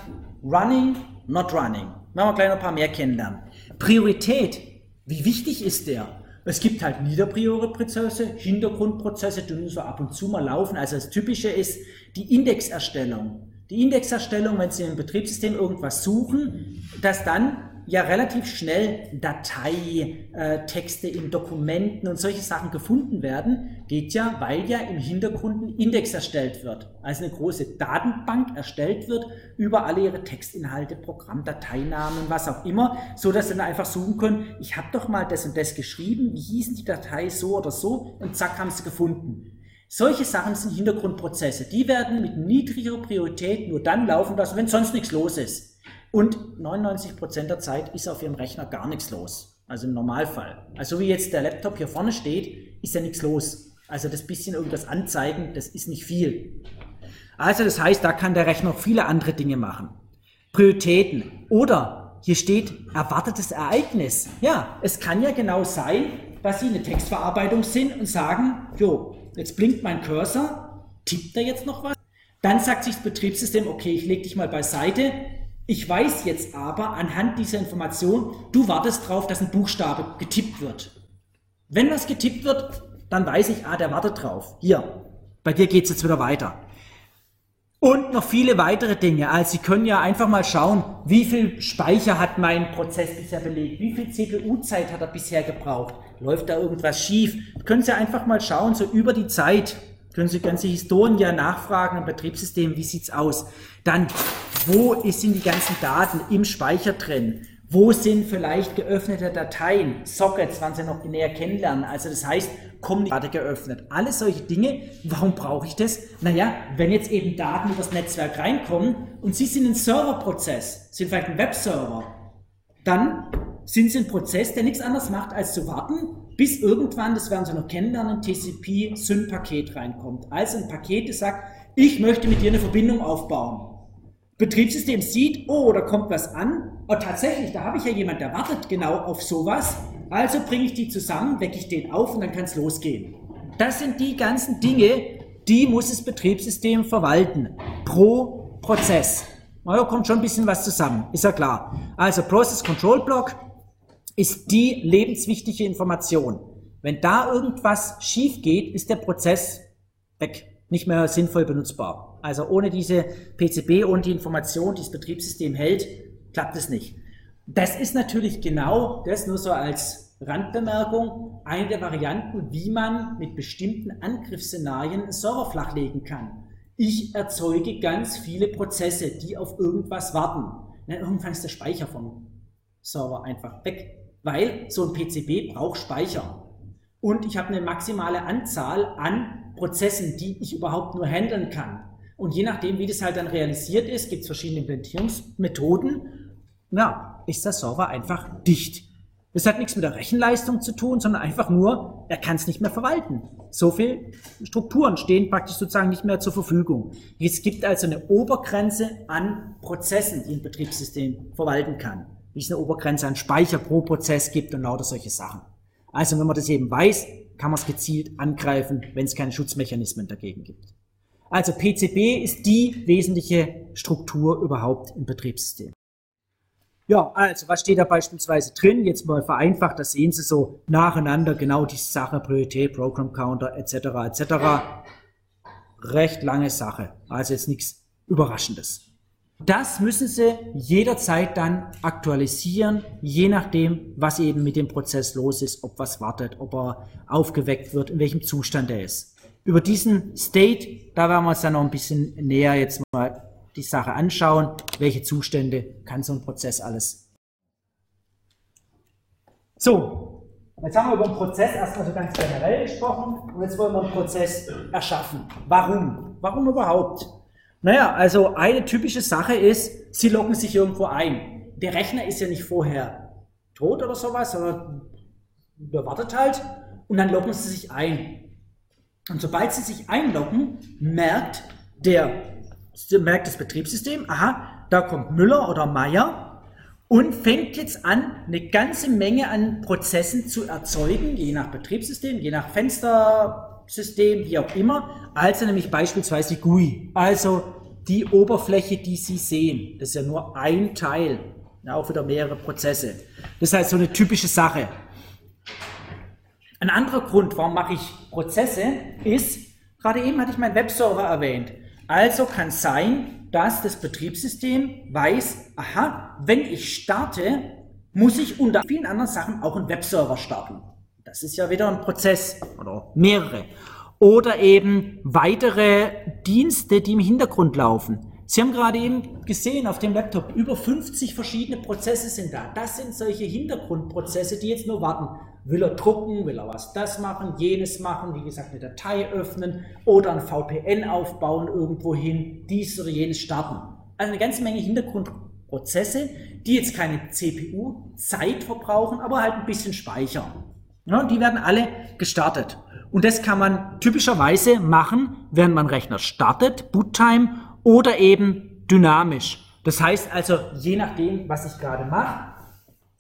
running, not running. Da werden wir gleich noch ein paar mehr kennenlernen. Priorität, wie wichtig ist der? Es gibt halt niederpriore Prozesse, Hintergrundprozesse, die nur so ab und zu mal laufen. Also das Typische ist die Indexerstellung. Die Indexerstellung, wenn Sie im Betriebssystem irgendwas suchen, dass dann ja relativ schnell Dateitexte äh, in Dokumenten und solche Sachen gefunden werden, geht ja, weil ja im Hintergrund ein Index erstellt wird. Also eine große Datenbank erstellt wird über alle ihre Textinhalte, Programmdateinamen, was auch immer, so dass sie dann einfach suchen können, ich habe doch mal das und das geschrieben, wie hießen die Datei so oder so und zack haben sie gefunden. Solche Sachen sind Hintergrundprozesse. Die werden mit niedriger Priorität nur dann laufen lassen, wenn sonst nichts los ist. Und 99% der Zeit ist auf Ihrem Rechner gar nichts los. Also im Normalfall. Also wie jetzt der Laptop hier vorne steht, ist ja nichts los. Also das bisschen irgendwas anzeigen, das ist nicht viel. Also das heißt, da kann der Rechner viele andere Dinge machen. Prioritäten. Oder hier steht erwartetes Ereignis. Ja, es kann ja genau sein, dass Sie eine Textverarbeitung sind und sagen, jo, jetzt blinkt mein Cursor, tippt er jetzt noch was? Dann sagt sich das Betriebssystem, okay, ich lege dich mal beiseite, ich weiß jetzt aber anhand dieser Information, du wartest darauf, dass ein Buchstabe getippt wird. Wenn was getippt wird, dann weiß ich, ah, der wartet drauf. Hier, bei dir geht es jetzt wieder weiter. Und noch viele weitere Dinge. Also Sie können ja einfach mal schauen, wie viel Speicher hat mein Prozess bisher belegt, wie viel CPU-Zeit hat er bisher gebraucht, läuft da irgendwas schief. Können Sie einfach mal schauen, so über die Zeit, können Sie ganze Historien ja nachfragen im Betriebssystem, wie sieht's aus. Dann, wo sind die ganzen Daten im Speicher drin? Wo sind vielleicht geöffnete Dateien, Sockets, wann Sie noch näher kennenlernen? Also das heißt, Daten geöffnet. Alle solche Dinge. Warum brauche ich das? Naja, wenn jetzt eben Daten übers Netzwerk reinkommen und Sie sind ein Serverprozess, sind vielleicht ein Webserver, dann sind Sie ein Prozess, der nichts anderes macht, als zu warten, bis irgendwann, das werden Sie noch kennenlernen, TCP SYN-Paket reinkommt. Also ein Paket, das sagt, ich möchte mit dir eine Verbindung aufbauen. Betriebssystem sieht, oh, da kommt was an. Und tatsächlich, da habe ich ja jemand, der wartet genau auf sowas. Also bringe ich die zusammen, wecke ich den auf und dann kann es losgehen. Das sind die ganzen Dinge, die muss das Betriebssystem verwalten. Pro Prozess. Na, da kommt schon ein bisschen was zusammen, ist ja klar. Also Process Control Block ist die lebenswichtige Information. Wenn da irgendwas schief geht, ist der Prozess weg nicht mehr sinnvoll benutzbar. Also ohne diese PCB und die Information, die das Betriebssystem hält, klappt es nicht. Das ist natürlich genau das nur so als Randbemerkung, eine der Varianten, wie man mit bestimmten Angriffsszenarien einen Server flachlegen kann. Ich erzeuge ganz viele Prozesse, die auf irgendwas warten. Dann irgendwann ist der Speicher vom Server einfach weg, weil so ein PCB braucht Speicher. Und ich habe eine maximale Anzahl an Prozessen, die ich überhaupt nur handeln kann. Und je nachdem, wie das halt dann realisiert ist, gibt es verschiedene Implementierungsmethoden. Ja, ist der Server einfach dicht. Das hat nichts mit der Rechenleistung zu tun, sondern einfach nur, er kann es nicht mehr verwalten. So viel Strukturen stehen praktisch sozusagen nicht mehr zur Verfügung. Es gibt also eine Obergrenze an Prozessen, die ein Betriebssystem verwalten kann. Wie es eine Obergrenze an Speicher pro Prozess gibt und lauter solche Sachen. Also wenn man das eben weiß, kann man es gezielt angreifen, wenn es keine Schutzmechanismen dagegen gibt. Also PCB ist die wesentliche Struktur überhaupt im Betriebssystem. Ja, also was steht da beispielsweise drin? Jetzt mal vereinfacht, da sehen Sie so nacheinander genau die Sache, Priorität, Program Counter etc. etc. Recht lange Sache, also jetzt nichts Überraschendes. Das müssen Sie jederzeit dann aktualisieren, je nachdem, was eben mit dem Prozess los ist, ob was wartet, ob er aufgeweckt wird, in welchem Zustand er ist. Über diesen State, da werden wir uns dann noch ein bisschen näher jetzt mal die Sache anschauen, welche Zustände kann so ein Prozess alles. So, jetzt haben wir über den Prozess erstmal so ganz generell gesprochen und jetzt wollen wir einen Prozess erschaffen. Warum? Warum überhaupt? Naja, also eine typische Sache ist, Sie loggen sich irgendwo ein. Der Rechner ist ja nicht vorher tot oder sowas, sondern der wartet halt und dann loggen Sie sich ein. Und sobald Sie sich einloggen, merkt der merkt das Betriebssystem, aha, da kommt Müller oder Meier und fängt jetzt an, eine ganze Menge an Prozessen zu erzeugen, je nach Betriebssystem, je nach Fenstersystem, wie auch immer. Also nämlich beispielsweise GUI, also die Oberfläche, die Sie sehen. Das ist ja nur ein Teil, auch wieder mehrere Prozesse. Das heißt so eine typische Sache. Ein anderer Grund, warum mache ich Prozesse, ist, gerade eben hatte ich meinen Webserver erwähnt. Also kann sein, dass das Betriebssystem weiß, aha, wenn ich starte, muss ich unter vielen anderen Sachen auch einen Webserver starten. Das ist ja wieder ein Prozess oder mehrere. Oder eben weitere Dienste, die im Hintergrund laufen. Sie haben gerade eben gesehen auf dem Laptop, über 50 verschiedene Prozesse sind da. Das sind solche Hintergrundprozesse, die jetzt nur warten. Will er drucken, will er was das machen, jenes machen, wie gesagt, eine Datei öffnen oder ein VPN aufbauen irgendwo hin, dies oder jenes starten. Also eine ganze Menge Hintergrundprozesse, die jetzt keine CPU-Zeit verbrauchen, aber halt ein bisschen Speicher. Ja, die werden alle gestartet. Und das kann man typischerweise machen, während man Rechner startet, Boottime oder eben dynamisch. Das heißt also, je nachdem, was ich gerade mache,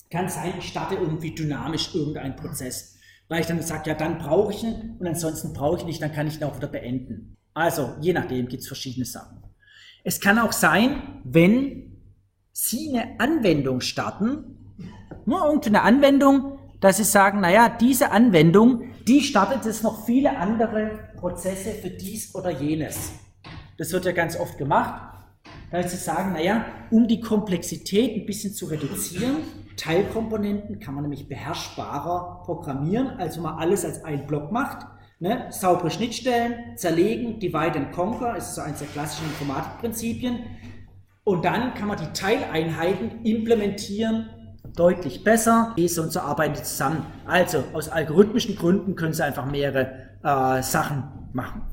kann sein, ich starte irgendwie dynamisch irgendeinen Prozess. Weil ich dann sage, ja, dann brauche ich ihn und ansonsten brauche ich nicht, dann kann ich ihn auch wieder beenden. Also, je nachdem gibt es verschiedene Sachen. Es kann auch sein, wenn Sie eine Anwendung starten, nur irgendeine Anwendung, dass Sie sagen, naja, diese Anwendung, die startet jetzt noch viele andere Prozesse für dies oder jenes. Das wird ja ganz oft gemacht. Ist zu sagen, naja, um die Komplexität ein bisschen zu reduzieren, Teilkomponenten kann man nämlich beherrschbarer programmieren, als wenn man alles als ein Block macht. Ne? Saubere Schnittstellen, zerlegen, divide and conquer, ist so eines der klassischen Informatikprinzipien. Und dann kann man die Teileinheiten implementieren, deutlich besser. Diese und so arbeiten die zusammen. Also aus algorithmischen Gründen können sie einfach mehrere äh, Sachen machen.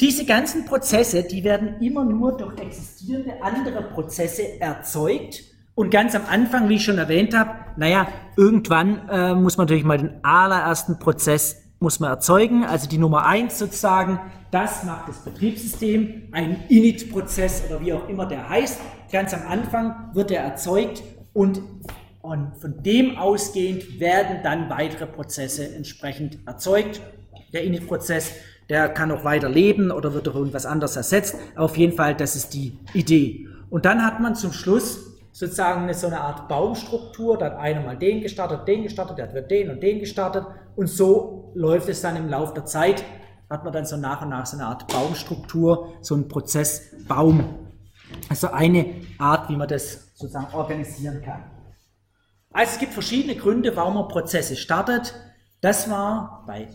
Diese ganzen Prozesse, die werden immer nur durch existierende andere Prozesse erzeugt und ganz am Anfang, wie ich schon erwähnt habe, naja, irgendwann äh, muss man natürlich mal den allerersten Prozess muss man erzeugen, also die Nummer eins sozusagen, das macht das Betriebssystem, ein Init-Prozess oder wie auch immer der heißt. Ganz am Anfang wird er erzeugt und, und von dem ausgehend werden dann weitere Prozesse entsprechend erzeugt. Der Init-Prozess, der kann auch weiter leben oder wird durch irgendwas anderes ersetzt. Auf jeden Fall, das ist die Idee. Und dann hat man zum Schluss sozusagen eine, so eine Art Baumstruktur. Da hat einer mal den gestartet, den gestartet, der hat den und den gestartet. Und so läuft es dann im Laufe der Zeit, hat man dann so nach und nach so eine Art Baumstruktur, so ein Prozessbaum. Also eine Art, wie man das sozusagen organisieren kann. Also es gibt verschiedene Gründe, warum man Prozesse startet. Das war bei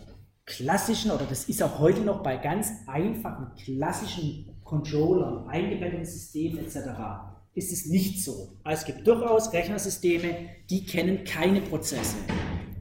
klassischen, oder das ist auch heute noch bei ganz einfachen klassischen Controllern, eingebetteten Systemen etc ist es nicht so. Also es gibt durchaus Rechnersysteme, die kennen keine Prozesse.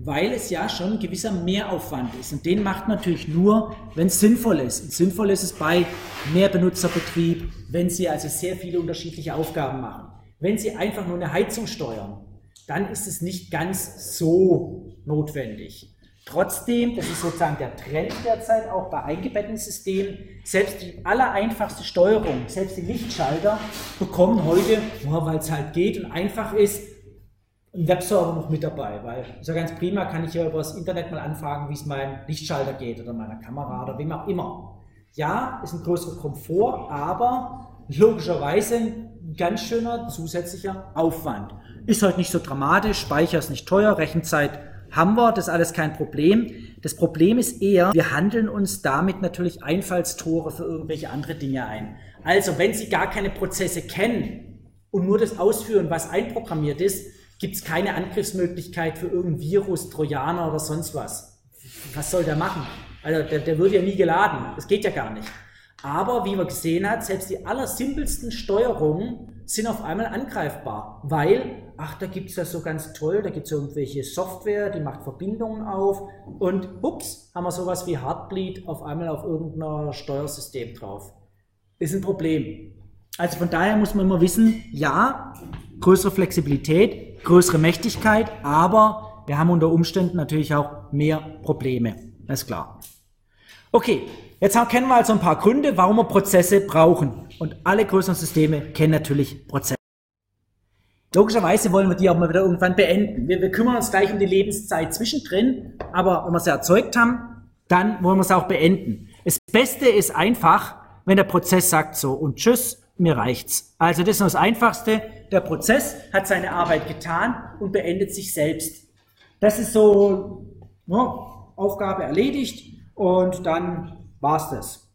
Weil es ja schon ein gewisser Mehraufwand ist. Und den macht man natürlich nur, wenn es sinnvoll ist. Und sinnvoll ist es bei Mehrbenutzerbetrieb, wenn Sie also sehr viele unterschiedliche Aufgaben machen. Wenn Sie einfach nur eine Heizung steuern, dann ist es nicht ganz so notwendig. Trotzdem, das ist sozusagen der Trend derzeit auch bei eingebetteten Systemen, selbst die allereinfachste Steuerung, selbst die Lichtschalter bekommen heute, weil es halt geht und einfach ist, einen Webserver noch mit dabei, weil ist ja ganz prima, kann ich ja über das Internet mal anfragen, wie es meinem Lichtschalter geht oder meiner Kamera oder wem auch immer. Ja, ist ein größerer Komfort, aber logischerweise ein ganz schöner zusätzlicher Aufwand. Ist halt nicht so dramatisch, Speicher ist nicht teuer, Rechenzeit haben wir, das ist alles kein Problem. Das Problem ist eher, wir handeln uns damit natürlich Einfallstore für irgendwelche andere Dinge ein. Also, wenn Sie gar keine Prozesse kennen und nur das ausführen, was einprogrammiert ist, gibt es keine Angriffsmöglichkeit für irgendein Virus, Trojaner oder sonst was. Was soll der machen? Also der, der wird ja nie geladen. Das geht ja gar nicht. Aber wie man gesehen hat, selbst die allersimpelsten Steuerungen sind auf einmal angreifbar, weil, ach, da gibt es ja so ganz toll, da gibt es irgendwelche Software, die macht Verbindungen auf und ups, haben wir sowas wie Heartbleed auf einmal auf irgendeiner Steuersystem drauf. Ist ein Problem. Also von daher muss man immer wissen, ja, größere Flexibilität, größere Mächtigkeit, aber wir haben unter Umständen natürlich auch mehr Probleme. Das ist klar. Okay, jetzt kennen wir also ein paar Gründe, warum wir Prozesse brauchen. Und alle größeren Systeme kennen natürlich Prozesse. Logischerweise wollen wir die auch mal wieder irgendwann beenden. Wir, wir kümmern uns gleich um die Lebenszeit zwischendrin, aber wenn wir sie erzeugt haben, dann wollen wir es auch beenden. Das Beste ist einfach, wenn der Prozess sagt so und tschüss, mir reicht's. Also das ist das Einfachste. Der Prozess hat seine Arbeit getan und beendet sich selbst. Das ist so ne, Aufgabe erledigt und dann war's das.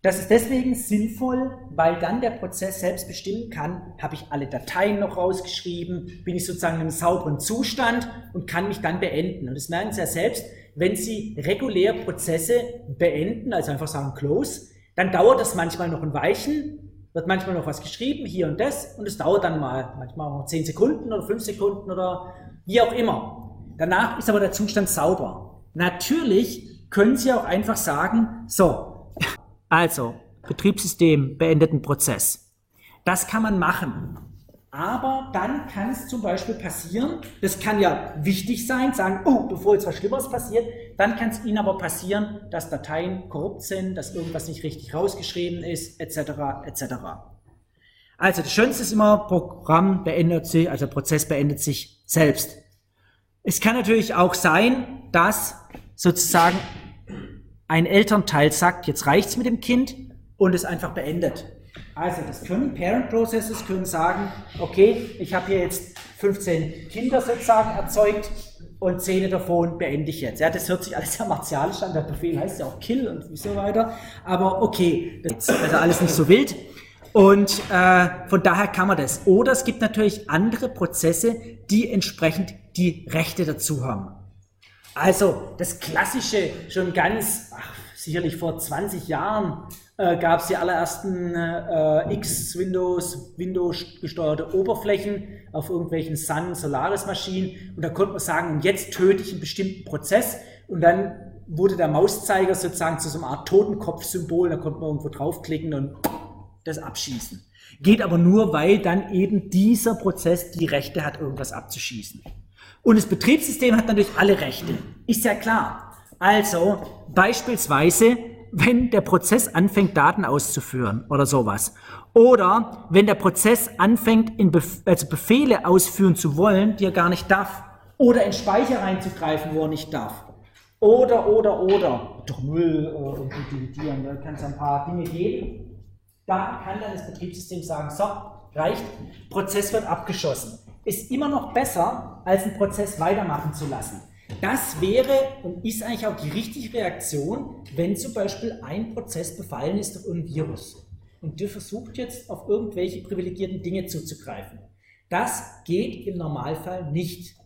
Das ist deswegen sinnvoll, weil dann der Prozess selbst bestimmen kann, habe ich alle Dateien noch rausgeschrieben, bin ich sozusagen in einem sauberen Zustand und kann mich dann beenden. Und das merken Sie ja selbst, wenn Sie regulär Prozesse beenden, also einfach sagen Close, dann dauert das manchmal noch ein Weichen, wird manchmal noch was geschrieben, hier und das, und es dauert dann mal, manchmal noch 10 Sekunden oder 5 Sekunden oder wie auch immer. Danach ist aber der Zustand sauber. Natürlich können Sie auch einfach sagen, so, also, Betriebssystem beendeten Prozess. Das kann man machen. Aber dann kann es zum Beispiel passieren, das kann ja wichtig sein, sagen, oh, bevor jetzt was Schlimmeres passiert, dann kann es Ihnen aber passieren, dass Dateien korrupt sind, dass irgendwas nicht richtig rausgeschrieben ist, etc., etc. Also das Schönste ist immer, Programm beendet sich, also Prozess beendet sich selbst. Es kann natürlich auch sein, dass sozusagen ein Elternteil sagt, jetzt reicht's mit dem Kind und es einfach beendet. Also das können Parent Processes können sagen, okay, ich habe hier jetzt 15 Kinder sozusagen erzeugt und 10 davon beende ich jetzt. Ja, das hört sich alles sehr martialisch an, der Befehl heißt ja auch Kill und so weiter, aber okay, das ist also alles nicht so wild. Und äh, von daher kann man das. Oder es gibt natürlich andere Prozesse, die entsprechend die Rechte dazu haben. Also das Klassische, schon ganz, ach, sicherlich vor 20 Jahren, äh, gab es die allerersten äh, X-Windows, Windows-gesteuerte Oberflächen auf irgendwelchen Sun Solaris Maschinen und da konnte man sagen, jetzt töte ich einen bestimmten Prozess und dann wurde der Mauszeiger sozusagen zu so einer Art Totenkopf-Symbol, da konnte man irgendwo draufklicken und das abschießen. Geht aber nur, weil dann eben dieser Prozess die Rechte hat, irgendwas abzuschießen. Und das Betriebssystem hat natürlich alle Rechte. Ist ja klar. Also beispielsweise wenn der Prozess anfängt, Daten auszuführen oder sowas. Oder wenn der Prozess anfängt, in Bef also Befehle ausführen zu wollen, die er gar nicht darf. Oder in Speicher reinzugreifen, wo er nicht darf. Oder, oder, oder. Doch Null äh, und dividieren, da kann es ein paar Dinge geben. Da kann dann das Betriebssystem sagen, so, reicht, Prozess wird abgeschossen. Ist immer noch besser, als einen Prozess weitermachen zu lassen. Das wäre und ist eigentlich auch die richtige Reaktion, wenn zum Beispiel ein Prozess befallen ist durch ein Virus und der versucht jetzt auf irgendwelche privilegierten Dinge zuzugreifen. Das geht im Normalfall nicht.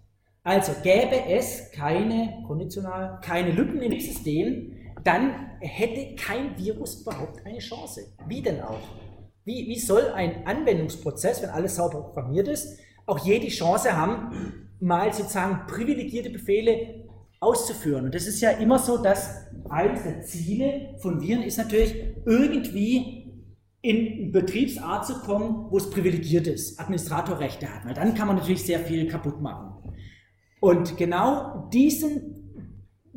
Also gäbe es keine, konditional, keine Lücken im System, dann hätte kein Virus überhaupt eine Chance. Wie denn auch? Wie, wie soll ein Anwendungsprozess, wenn alles sauber programmiert ist, auch je die Chance haben, mal sozusagen privilegierte Befehle auszuführen. Und das ist ja immer so, dass eines der Ziele von Viren ist natürlich irgendwie in Betriebsart zu kommen, wo es privilegiert ist, Administratorrechte hat. Weil dann kann man natürlich sehr viel kaputt machen. Und genau diesen,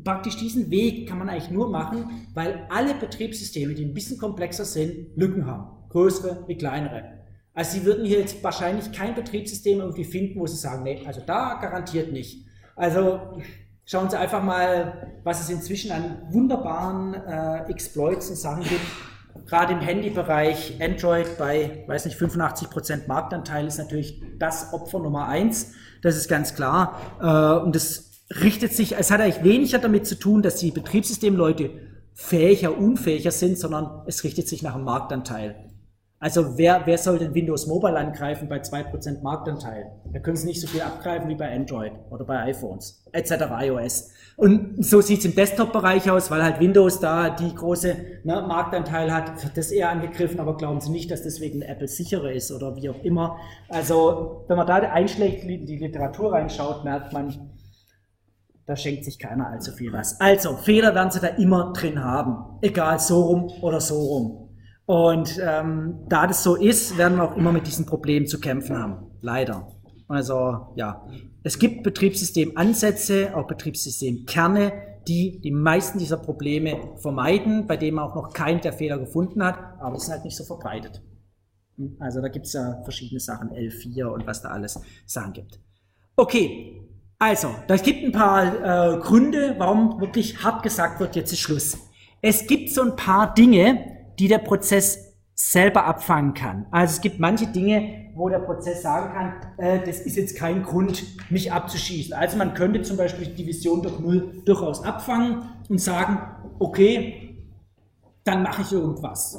praktisch diesen Weg kann man eigentlich nur machen, weil alle Betriebssysteme, die ein bisschen komplexer sind, Lücken haben. Größere wie kleinere. Also Sie würden hier jetzt wahrscheinlich kein Betriebssystem irgendwie finden, wo Sie sagen, nee, also da garantiert nicht. Also schauen Sie einfach mal, was es inzwischen an wunderbaren äh, Exploits und Sachen gibt, gerade im Handybereich Android bei, weiß nicht, 85% Marktanteil ist natürlich das Opfer Nummer eins. Das ist ganz klar. Äh, und das richtet sich, es hat eigentlich weniger damit zu tun, dass die Betriebssystemleute fähiger, unfähiger sind, sondern es richtet sich nach dem Marktanteil. Also wer, wer soll denn Windows Mobile angreifen bei 2% Marktanteil? Da können sie nicht so viel abgreifen wie bei Android oder bei iPhones, etc. iOS. Und so sieht es im Desktop-Bereich aus, weil halt Windows da die große ne, Marktanteil hat, wird das eher angegriffen, aber glauben Sie nicht, dass deswegen Apple sicherer ist oder wie auch immer. Also wenn man da einschlägt, in die Literatur reinschaut, merkt man, da schenkt sich keiner allzu viel was. Also, Fehler werden Sie da immer drin haben, egal so rum oder so rum. Und ähm, da das so ist, werden wir auch immer mit diesen Problemen zu kämpfen haben. Leider. Also ja, es gibt Betriebssystemansätze, auch Betriebssystemkerne, die die meisten dieser Probleme vermeiden, bei denen man auch noch keinen der Fehler gefunden hat, aber es sind halt nicht so verbreitet. Also da gibt es ja verschiedene Sachen, L4 und was da alles Sachen gibt. Okay, also, da gibt ein paar äh, Gründe, warum wirklich hart gesagt wird, jetzt ist Schluss. Es gibt so ein paar Dinge, die der Prozess selber abfangen kann. Also es gibt manche Dinge, wo der Prozess sagen kann, äh, das ist jetzt kein Grund, mich abzuschießen. Also man könnte zum Beispiel die Division durch Null durchaus abfangen und sagen, okay, dann mache ich irgendwas.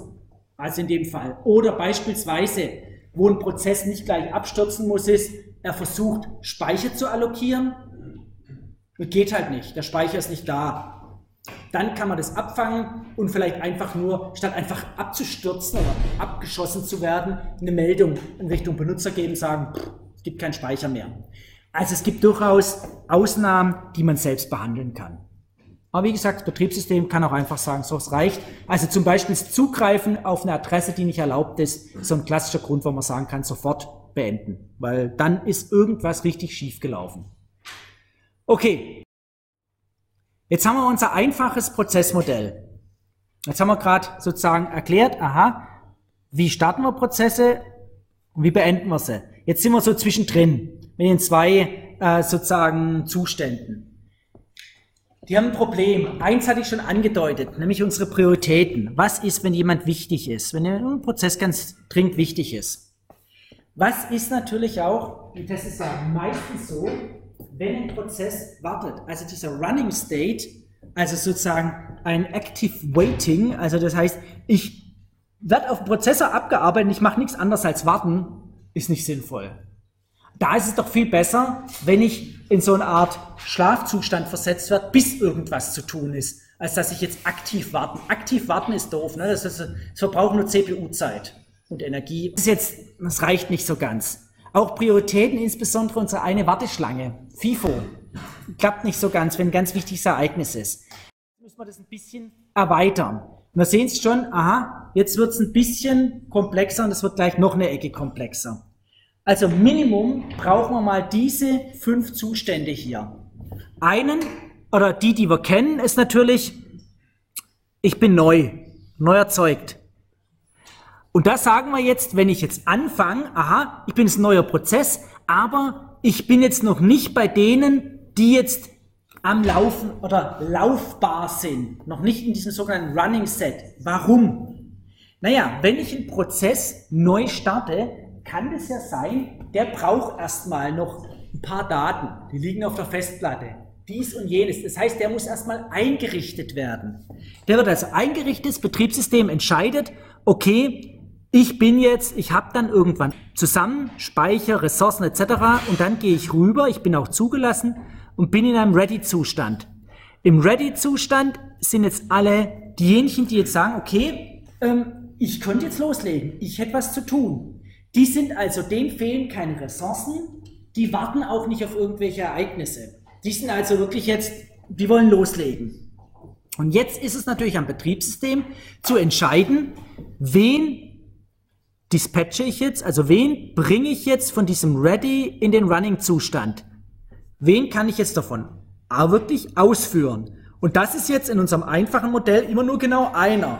Also in dem Fall. Oder beispielsweise, wo ein Prozess nicht gleich abstürzen muss, ist, er versucht, Speicher zu allokieren. Geht halt nicht. Der Speicher ist nicht da. Dann kann man das abfangen und vielleicht einfach nur, statt einfach abzustürzen oder abgeschossen zu werden, eine Meldung in Richtung Benutzer geben, sagen, es gibt keinen Speicher mehr. Also es gibt durchaus Ausnahmen, die man selbst behandeln kann. Aber wie gesagt, das Betriebssystem kann auch einfach sagen, so es reicht. Also zum Beispiel das Zugreifen auf eine Adresse, die nicht erlaubt ist, so ein klassischer Grund, wo man sagen kann, sofort beenden. Weil dann ist irgendwas richtig schief gelaufen. Okay, Jetzt haben wir unser einfaches Prozessmodell. Jetzt haben wir gerade sozusagen erklärt, aha, wie starten wir Prozesse und wie beenden wir sie. Jetzt sind wir so zwischendrin mit den zwei äh, sozusagen Zuständen. Die haben ein Problem. Eins hatte ich schon angedeutet, nämlich unsere Prioritäten. Was ist, wenn jemand wichtig ist, wenn ein Prozess ganz dringend wichtig ist? Was ist natürlich auch, das ist ja meistens so, wenn ein Prozess wartet, also dieser Running State, also sozusagen ein Active Waiting, also das heißt, ich werde auf Prozessor abgearbeitet, ich mache nichts anderes als warten, ist nicht sinnvoll. Da ist es doch viel besser, wenn ich in so eine Art Schlafzustand versetzt werde, bis irgendwas zu tun ist, als dass ich jetzt aktiv warten. Aktiv warten ist doof, ne? das, ist, das verbraucht nur CPU-Zeit und Energie. Das, ist jetzt, das reicht nicht so ganz. Auch Prioritäten, insbesondere unsere eine Warteschlange, FIFO, klappt nicht so ganz, wenn ein ganz wichtiges Ereignis ist. Müssen wir das ein bisschen erweitern. Wir sehen es schon, aha, jetzt wird es ein bisschen komplexer und es wird gleich noch eine Ecke komplexer. Also Minimum brauchen wir mal diese fünf Zustände hier. Einen, oder die, die wir kennen, ist natürlich, ich bin neu, neu erzeugt. Und da sagen wir jetzt, wenn ich jetzt anfange, aha, ich bin jetzt ein neuer Prozess, aber ich bin jetzt noch nicht bei denen, die jetzt am Laufen oder laufbar sind, noch nicht in diesem sogenannten Running Set. Warum? Naja, wenn ich einen Prozess neu starte, kann es ja sein, der braucht erstmal noch ein paar Daten, die liegen auf der Festplatte. Dies und jenes. Das heißt, der muss erstmal eingerichtet werden. Der wird also eingerichtet, das Betriebssystem entscheidet, okay, ich bin jetzt, ich habe dann irgendwann zusammen Speicher, Ressourcen etc. und dann gehe ich rüber, ich bin auch zugelassen und bin in einem Ready-Zustand. Im Ready-Zustand sind jetzt alle diejenigen, die jetzt sagen, okay, ähm, ich könnte jetzt loslegen, ich hätte was zu tun. Die sind also, denen fehlen keine Ressourcen, die warten auch nicht auf irgendwelche Ereignisse. Die sind also wirklich jetzt, die wollen loslegen. Und jetzt ist es natürlich am Betriebssystem zu entscheiden, wen dispatche ich jetzt, also wen bringe ich jetzt von diesem Ready in den Running-Zustand. Wen kann ich jetzt davon auch wirklich ausführen? Und das ist jetzt in unserem einfachen Modell immer nur genau einer.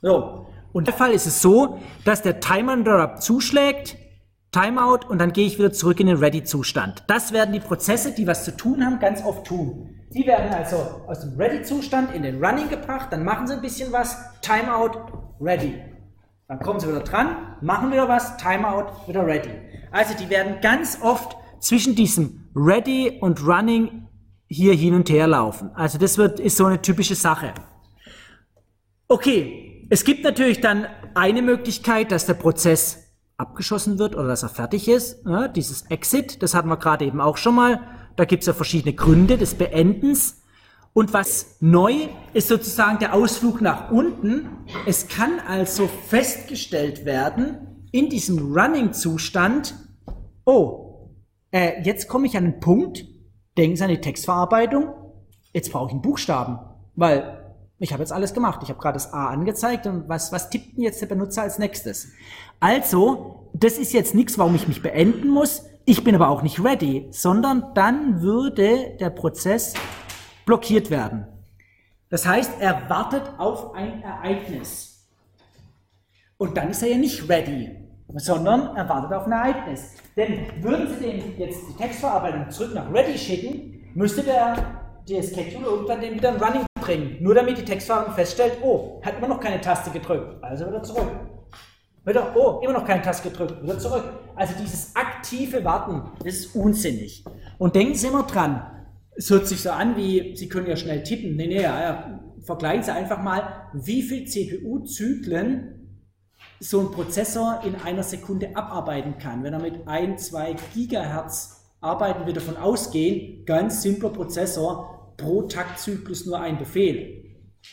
So. Und der Fall ist es so, dass der Timer Interrupt zuschlägt, Timeout und dann gehe ich wieder zurück in den Ready-Zustand. Das werden die Prozesse, die was zu tun haben, ganz oft tun. Die werden also aus dem Ready-Zustand in den Running gebracht, dann machen sie ein bisschen was, Timeout, Ready. Dann kommen sie wieder dran, machen wieder was, Timeout, wieder Ready. Also die werden ganz oft zwischen diesem Ready und Running hier hin und her laufen. Also das wird, ist so eine typische Sache. Okay, es gibt natürlich dann eine Möglichkeit, dass der Prozess abgeschossen wird oder dass er fertig ist. Ja, dieses Exit, das hatten wir gerade eben auch schon mal. Da gibt es ja verschiedene Gründe des Beendens. Und was neu ist sozusagen der Ausflug nach unten. Es kann also festgestellt werden in diesem Running-Zustand, oh, äh, jetzt komme ich an einen Punkt, denken Sie an die Textverarbeitung, jetzt brauche ich einen Buchstaben, weil ich habe jetzt alles gemacht. Ich habe gerade das A angezeigt und was, was tippt denn jetzt der Benutzer als nächstes? Also, das ist jetzt nichts, warum ich mich beenden muss. Ich bin aber auch nicht ready, sondern dann würde der Prozess blockiert werden. Das heißt, er wartet auf ein Ereignis. Und dann ist er ja nicht ready, sondern er wartet auf ein Ereignis. Denn würden Sie den jetzt die Textverarbeitung zurück nach ready schicken, müsste der, der Schedule irgendwann den wieder in Running bringen. Nur damit die Textverarbeitung feststellt, oh, hat immer noch keine Taste gedrückt, also wieder zurück. Wieder, oh, immer noch keine Taste gedrückt, wieder zurück. Also dieses aktive Warten, das ist unsinnig. Und denken Sie immer dran, es hört sich so an wie, Sie können ja schnell tippen. Nee, nee, ja, vergleichen Sie einfach mal, wie viel CPU-Zyklen so ein Prozessor in einer Sekunde abarbeiten kann. Wenn er mit 1, 2 Gigahertz arbeiten wir davon ausgehen, ganz simpler Prozessor, pro Taktzyklus nur ein Befehl.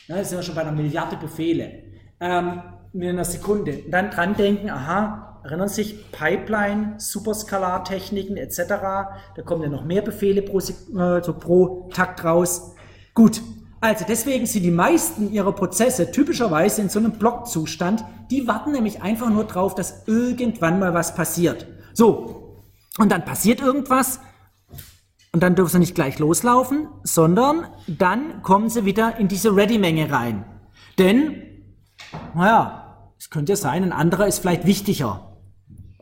Ja, das sind wir schon bei einer Milliarde Befehle. Ähm, in einer Sekunde. Und dann dran denken, aha, erinnern sich Pipeline, Superskalartechniken etc. Da kommen ja noch mehr Befehle pro, also pro Takt raus. Gut, also deswegen sind die meisten ihrer Prozesse typischerweise in so einem Blockzustand. Die warten nämlich einfach nur drauf, dass irgendwann mal was passiert. So, und dann passiert irgendwas und dann dürfen sie nicht gleich loslaufen, sondern dann kommen sie wieder in diese Ready-Menge rein. Denn, naja, es könnte sein, ein anderer ist vielleicht wichtiger.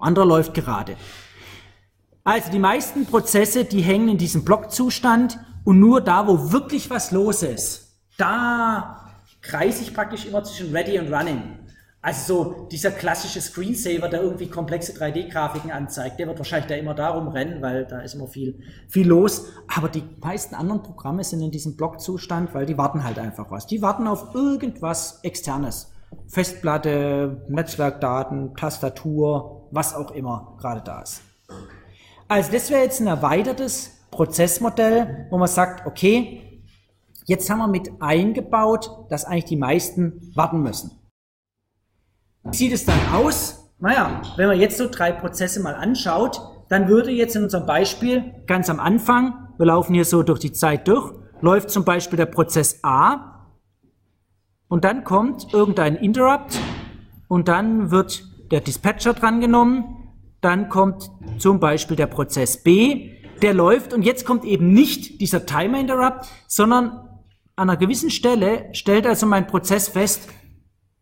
Anderer läuft gerade. Also die meisten Prozesse, die hängen in diesem Blockzustand und nur da, wo wirklich was los ist, da kreise ich praktisch immer zwischen Ready und Running. Also so dieser klassische Screensaver, der irgendwie komplexe 3D-Grafiken anzeigt, der wird wahrscheinlich da immer darum rennen, weil da ist immer viel, viel los. Aber die meisten anderen Programme sind in diesem Blockzustand, weil die warten halt einfach was. Die warten auf irgendwas Externes. Festplatte, Netzwerkdaten, Tastatur, was auch immer gerade da ist. Also das wäre jetzt ein erweitertes Prozessmodell, wo man sagt, okay, jetzt haben wir mit eingebaut, dass eigentlich die meisten warten müssen. Wie sieht es dann aus? Naja, wenn man jetzt so drei Prozesse mal anschaut, dann würde jetzt in unserem Beispiel ganz am Anfang, wir laufen hier so durch die Zeit durch, läuft zum Beispiel der Prozess A und dann kommt irgendein Interrupt und dann wird der Dispatcher drangenommen, dann kommt zum Beispiel der Prozess B der läuft und jetzt kommt eben nicht dieser Timer Interrupt, sondern an einer gewissen Stelle stellt also mein Prozess fest,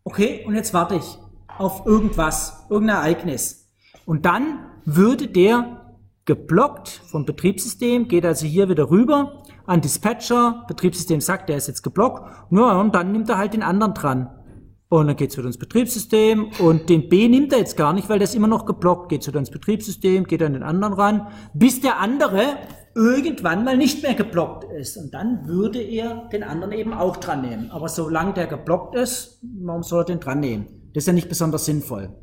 okay, und jetzt warte ich auf irgendwas, irgendein Ereignis. Und dann würde der geblockt vom Betriebssystem, geht also hier wieder rüber an Dispatcher, Betriebssystem sagt, der ist jetzt geblockt, ja, und dann nimmt er halt den anderen dran. Und dann geht's wieder ins Betriebssystem und den B nimmt er jetzt gar nicht, weil der ist immer noch geblockt. Geht wieder ins Betriebssystem, geht an den anderen ran, bis der andere irgendwann mal nicht mehr geblockt ist. Und dann würde er den anderen eben auch dran nehmen. Aber solange der geblockt ist, warum soll er den dran nehmen? Das ist ja nicht besonders sinnvoll.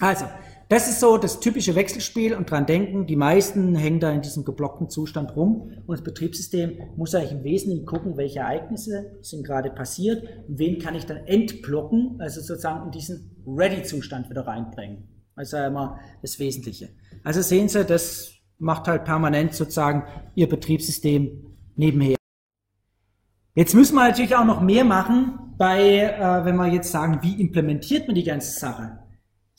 Also, das ist so das typische Wechselspiel und dran denken, die meisten hängen da in diesem geblockten Zustand rum und das Betriebssystem muss eigentlich im Wesentlichen gucken, welche Ereignisse sind gerade passiert und wen kann ich dann entblocken, also sozusagen in diesen Ready-Zustand wieder reinbringen. Ja immer das Wesentliche. Also sehen Sie, das macht halt permanent sozusagen Ihr Betriebssystem nebenher. Jetzt müssen wir natürlich auch noch mehr machen bei, äh, wenn wir jetzt sagen, wie implementiert man die ganze Sache.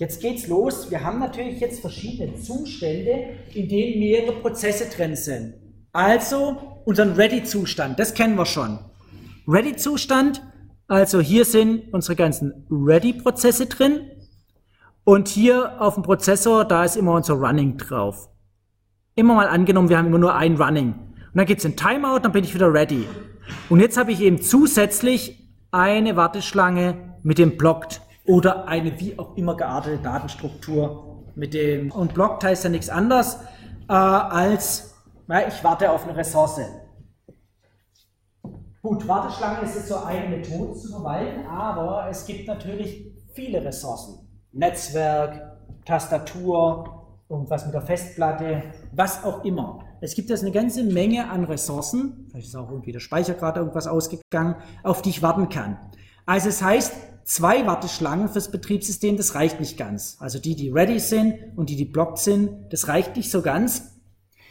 Jetzt geht's los. Wir haben natürlich jetzt verschiedene Zustände, in denen mehrere Prozesse drin sind. Also unseren Ready-Zustand, das kennen wir schon. Ready-Zustand, also hier sind unsere ganzen Ready-Prozesse drin. Und hier auf dem Prozessor, da ist immer unser Running drauf. Immer mal angenommen, wir haben immer nur ein Running. Und dann gibt es ein Timeout, dann bin ich wieder ready. Und jetzt habe ich eben zusätzlich eine Warteschlange mit dem Blocked oder eine wie auch immer geartete Datenstruktur mit dem. Und Blocked heißt ja nichts anderes äh, als, ja, ich warte auf eine Ressource. Gut, Warteschlange ist jetzt so eine Methode zu verwalten, aber es gibt natürlich viele Ressourcen. Netzwerk, Tastatur, irgendwas mit der Festplatte, was auch immer. Es gibt jetzt eine ganze Menge an Ressourcen, vielleicht ist auch irgendwie der Speicher gerade irgendwas ausgegangen, auf die ich warten kann. Also es heißt, zwei Warteschlangen fürs Betriebssystem, das reicht nicht ganz. Also die, die ready sind und die, die blocked sind, das reicht nicht so ganz,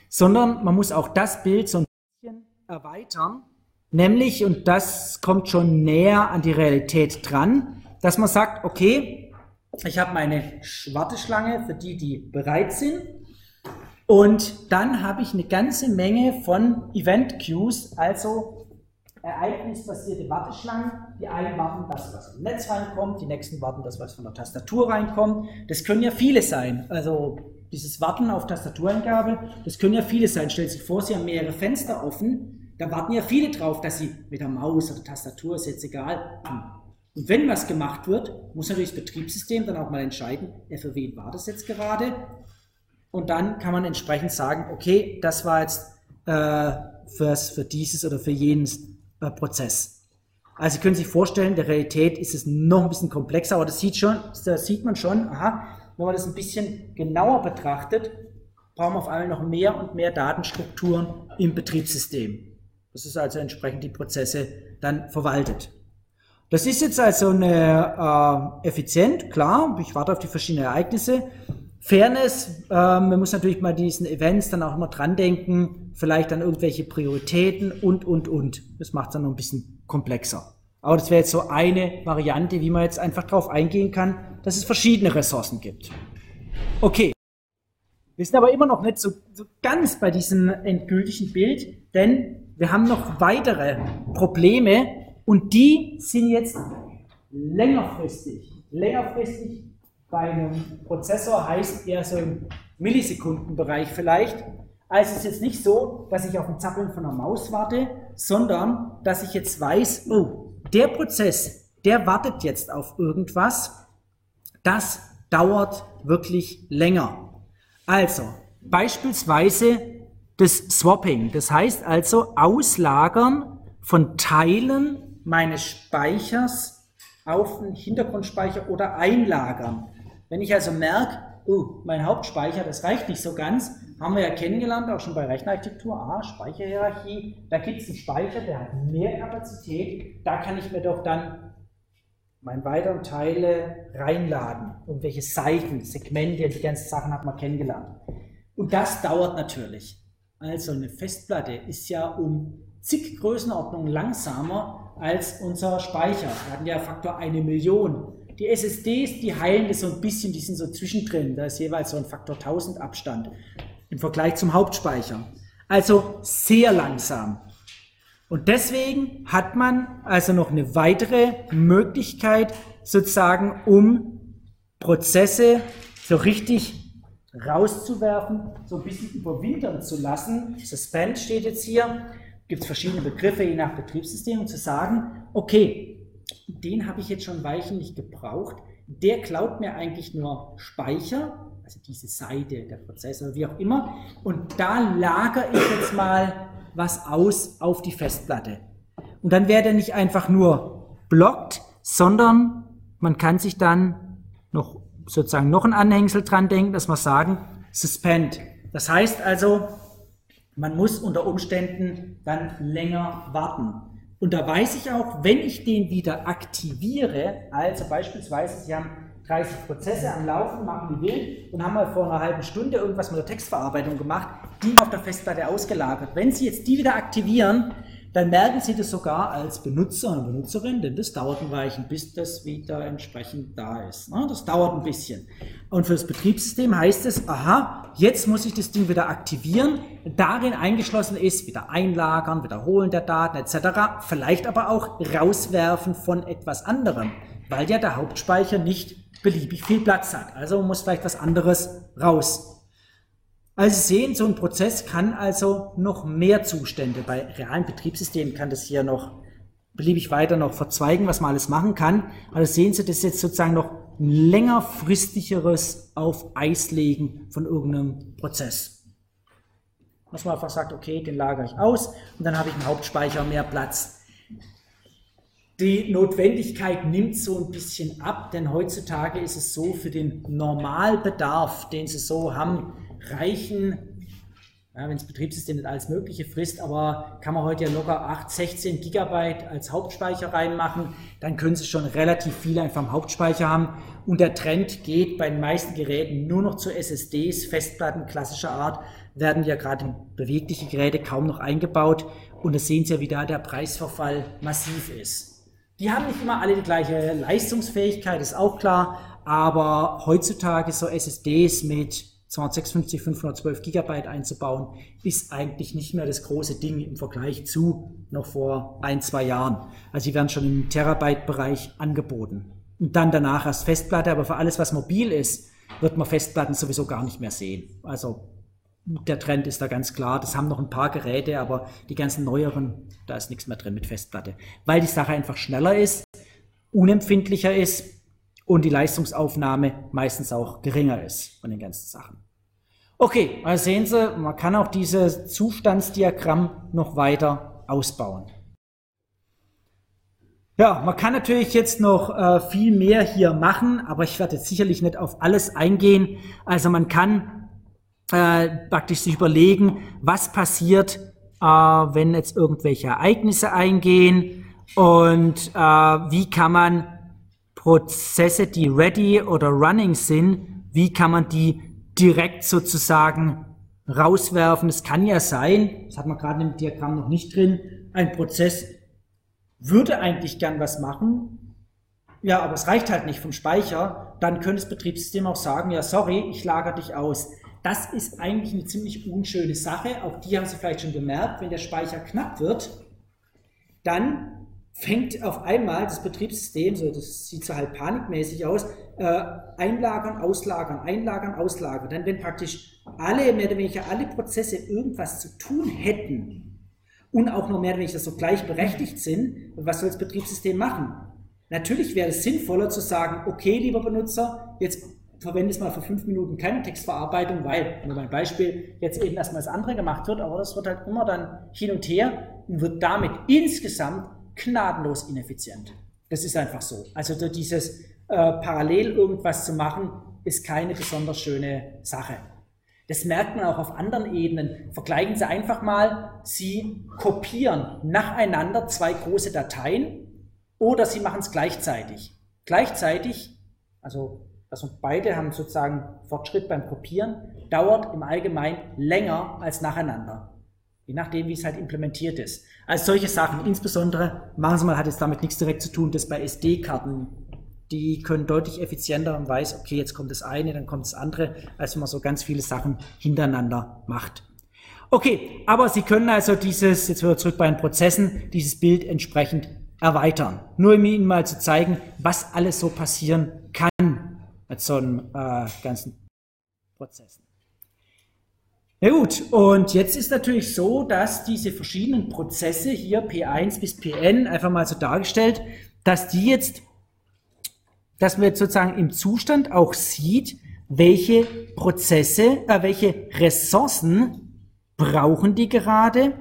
sondern man muss auch das Bild so ein bisschen erweitern, nämlich, und das kommt schon näher an die Realität dran, dass man sagt, okay, ich habe meine Warteschlange für die, die bereit sind, und dann habe ich eine ganze Menge von Event Queues, also ereignisbasierte Warteschlangen. Die einen warten das, was im Netz reinkommt, die nächsten warten das, was von der Tastatur reinkommt. Das können ja viele sein. Also dieses Warten auf Tastatureingabe, das können ja viele sein. Stellen Sie sich vor, Sie haben mehrere Fenster offen, da warten ja viele drauf, dass Sie mit der Maus oder Tastatur, ist jetzt egal, und wenn was gemacht wird, muss natürlich das Betriebssystem dann auch mal entscheiden, für wen war das jetzt gerade und dann kann man entsprechend sagen, okay, das war jetzt äh, fürs, für dieses oder für jenes äh, Prozess. Also Sie können sich vorstellen, der Realität ist es noch ein bisschen komplexer, aber das sieht, schon, das sieht man schon, aha, wenn man das ein bisschen genauer betrachtet, brauchen wir auf einmal noch mehr und mehr Datenstrukturen im Betriebssystem. Das ist also entsprechend die Prozesse dann verwaltet. Das ist jetzt also eine äh, effizient, klar, ich warte auf die verschiedenen Ereignisse. Fairness, ähm, man muss natürlich mal diesen Events dann auch immer dran denken, vielleicht dann irgendwelche Prioritäten und, und, und. Das macht es dann noch ein bisschen komplexer. Aber das wäre jetzt so eine Variante, wie man jetzt einfach darauf eingehen kann, dass es verschiedene Ressourcen gibt. Okay. Wir sind aber immer noch nicht so, so ganz bei diesem endgültigen Bild, denn wir haben noch weitere Probleme und die sind jetzt längerfristig. Längerfristig bei einem Prozessor heißt eher so im Millisekundenbereich vielleicht. Also es ist jetzt nicht so, dass ich auf ein Zappeln von einer Maus warte, sondern dass ich jetzt weiß, oh, der Prozess, der wartet jetzt auf irgendwas. Das dauert wirklich länger. Also beispielsweise das Swapping. Das heißt also Auslagern von Teilen meines Speichers auf den Hintergrundspeicher oder einlagern. Wenn ich also merke, oh, mein Hauptspeicher, das reicht nicht so ganz, haben wir ja kennengelernt, auch schon bei Rechenarchitektur, ah, Speicherhierarchie, da gibt es einen Speicher, der hat mehr Kapazität, da kann ich mir doch dann meine weiteren Teile reinladen. Irgendwelche Seiten, Segmente, die ganzen Sachen hat man kennengelernt. Und das dauert natürlich. Also eine Festplatte ist ja um zig Größenordnungen langsamer als unser Speicher. Wir hatten ja Faktor eine Million. Die SSDs, die heilen das so ein bisschen, die sind so zwischendrin. Da ist jeweils so ein Faktor 1000 Abstand im Vergleich zum Hauptspeicher. Also sehr langsam. Und deswegen hat man also noch eine weitere Möglichkeit, sozusagen, um Prozesse so richtig rauszuwerfen, so ein bisschen überwintern zu lassen. Suspend steht jetzt hier. Gibt es verschiedene Begriffe je nach Betriebssystem, um zu sagen, okay, den habe ich jetzt schon Weichen nicht gebraucht. Der klaut mir eigentlich nur Speicher, also diese Seite, der Prozessor, wie auch immer. Und da lagere ich jetzt mal was aus auf die Festplatte. Und dann wäre der nicht einfach nur blockt, sondern man kann sich dann noch sozusagen noch ein Anhängsel dran denken, dass wir sagen, suspend. Das heißt also, man muss unter Umständen dann länger warten. Und da weiß ich auch, wenn ich den wieder aktiviere, also beispielsweise Sie haben 30 Prozesse am Laufen, machen die wild und haben mal vor einer halben Stunde irgendwas mit der Textverarbeitung gemacht, die auf der Festplatte ausgelagert. Wenn Sie jetzt die wieder aktivieren, dann merken Sie das sogar als Benutzer und Benutzerin, denn das dauert ein Weilchen, bis das wieder entsprechend da ist. Ne? Das dauert ein bisschen. Und für das Betriebssystem heißt es, aha, jetzt muss ich das Ding wieder aktivieren. Darin eingeschlossen ist wieder einlagern, wiederholen der Daten etc. Vielleicht aber auch rauswerfen von etwas anderem, weil ja der Hauptspeicher nicht beliebig viel Platz hat. Also muss vielleicht was anderes raus. Also Sie sehen, so ein Prozess kann also noch mehr Zustände. Bei realen Betriebssystemen kann das hier noch beliebig weiter noch verzweigen, was man alles machen kann. Also sehen Sie, das ist jetzt sozusagen noch ein längerfristigeres auf Eis legen von irgendeinem Prozess. Dass man einfach sagt, okay, den lagere ich aus und dann habe ich im Hauptspeicher mehr Platz. Die Notwendigkeit nimmt so ein bisschen ab, denn heutzutage ist es so, für den Normalbedarf, den Sie so haben, reichen, ja, wenn das Betriebssystem nicht alles Mögliche frisst, aber kann man heute ja locker 8, 16 Gigabyte als Hauptspeicher reinmachen, dann können Sie schon relativ viel einfach im Hauptspeicher haben. Und der Trend geht bei den meisten Geräten nur noch zu SSDs, Festplatten klassischer Art, werden ja gerade bewegliche Geräte kaum noch eingebaut. Und das sehen Sie ja, wie da der Preisverfall massiv ist. Die haben nicht immer alle die gleiche Leistungsfähigkeit, ist auch klar, aber heutzutage so SSDs mit 256, 512 Gigabyte einzubauen, ist eigentlich nicht mehr das große Ding im Vergleich zu noch vor ein, zwei Jahren. Also die werden schon im Terabyte-Bereich angeboten. Und dann danach erst Festplatte, aber für alles, was mobil ist, wird man Festplatten sowieso gar nicht mehr sehen. Also der Trend ist da ganz klar. Das haben noch ein paar Geräte, aber die ganzen neueren, da ist nichts mehr drin mit Festplatte. Weil die Sache einfach schneller ist, unempfindlicher ist und die Leistungsaufnahme meistens auch geringer ist von den ganzen Sachen. Okay, also sehen Sie, man kann auch dieses Zustandsdiagramm noch weiter ausbauen. Ja, man kann natürlich jetzt noch äh, viel mehr hier machen, aber ich werde jetzt sicherlich nicht auf alles eingehen. Also man kann äh, praktisch sich überlegen, was passiert, äh, wenn jetzt irgendwelche Ereignisse eingehen und äh, wie kann man Prozesse, die ready oder running sind, wie kann man die direkt sozusagen rauswerfen? Es kann ja sein, das hat man gerade im Diagramm noch nicht drin, ein Prozess würde eigentlich gern was machen, ja, aber es reicht halt nicht vom Speicher, dann könnte das Betriebssystem auch sagen, ja, sorry, ich lagere dich aus. Das ist eigentlich eine ziemlich unschöne Sache, auch die haben Sie vielleicht schon gemerkt, wenn der Speicher knapp wird, dann fängt auf einmal das Betriebssystem, so das sieht so halt panikmäßig aus, äh, einlagern, auslagern, einlagern, auslagern. Dann wenn praktisch alle, mehr oder weniger alle Prozesse irgendwas zu tun hätten und auch noch mehr oder weniger so gleichberechtigt sind, was soll das Betriebssystem machen? Natürlich wäre es sinnvoller zu sagen, okay, lieber Benutzer, jetzt verwende es mal für fünf Minuten keine Textverarbeitung, weil, nur mein Beispiel, jetzt eben erstmal das andere gemacht wird, aber das wird halt immer dann hin und her und wird damit insgesamt gnadenlos ineffizient. Das ist einfach so. Also dieses äh, parallel irgendwas zu machen, ist keine besonders schöne Sache. Das merkt man auch auf anderen Ebenen. Vergleichen Sie einfach mal, Sie kopieren nacheinander zwei große Dateien oder Sie machen es gleichzeitig. Gleichzeitig, also also beide haben sozusagen Fortschritt beim Kopieren, dauert im Allgemeinen länger als nacheinander. Je nachdem, wie es halt implementiert ist. Also solche Sachen, insbesondere, machen Sie mal, hat jetzt damit nichts direkt zu tun, das bei SD-Karten, die können deutlich effizienter und weiß, okay, jetzt kommt das eine, dann kommt das andere, als wenn man so ganz viele Sachen hintereinander macht. Okay, aber Sie können also dieses, jetzt wieder zurück bei den Prozessen, dieses Bild entsprechend erweitern. Nur um Ihnen mal zu zeigen, was alles so passieren kann mit so einem äh, ganzen Prozessen. Ja gut, und jetzt ist natürlich so, dass diese verschiedenen Prozesse hier P1 bis Pn einfach mal so dargestellt, dass die jetzt, dass man jetzt sozusagen im Zustand auch sieht, welche Prozesse, äh, welche Ressourcen brauchen die gerade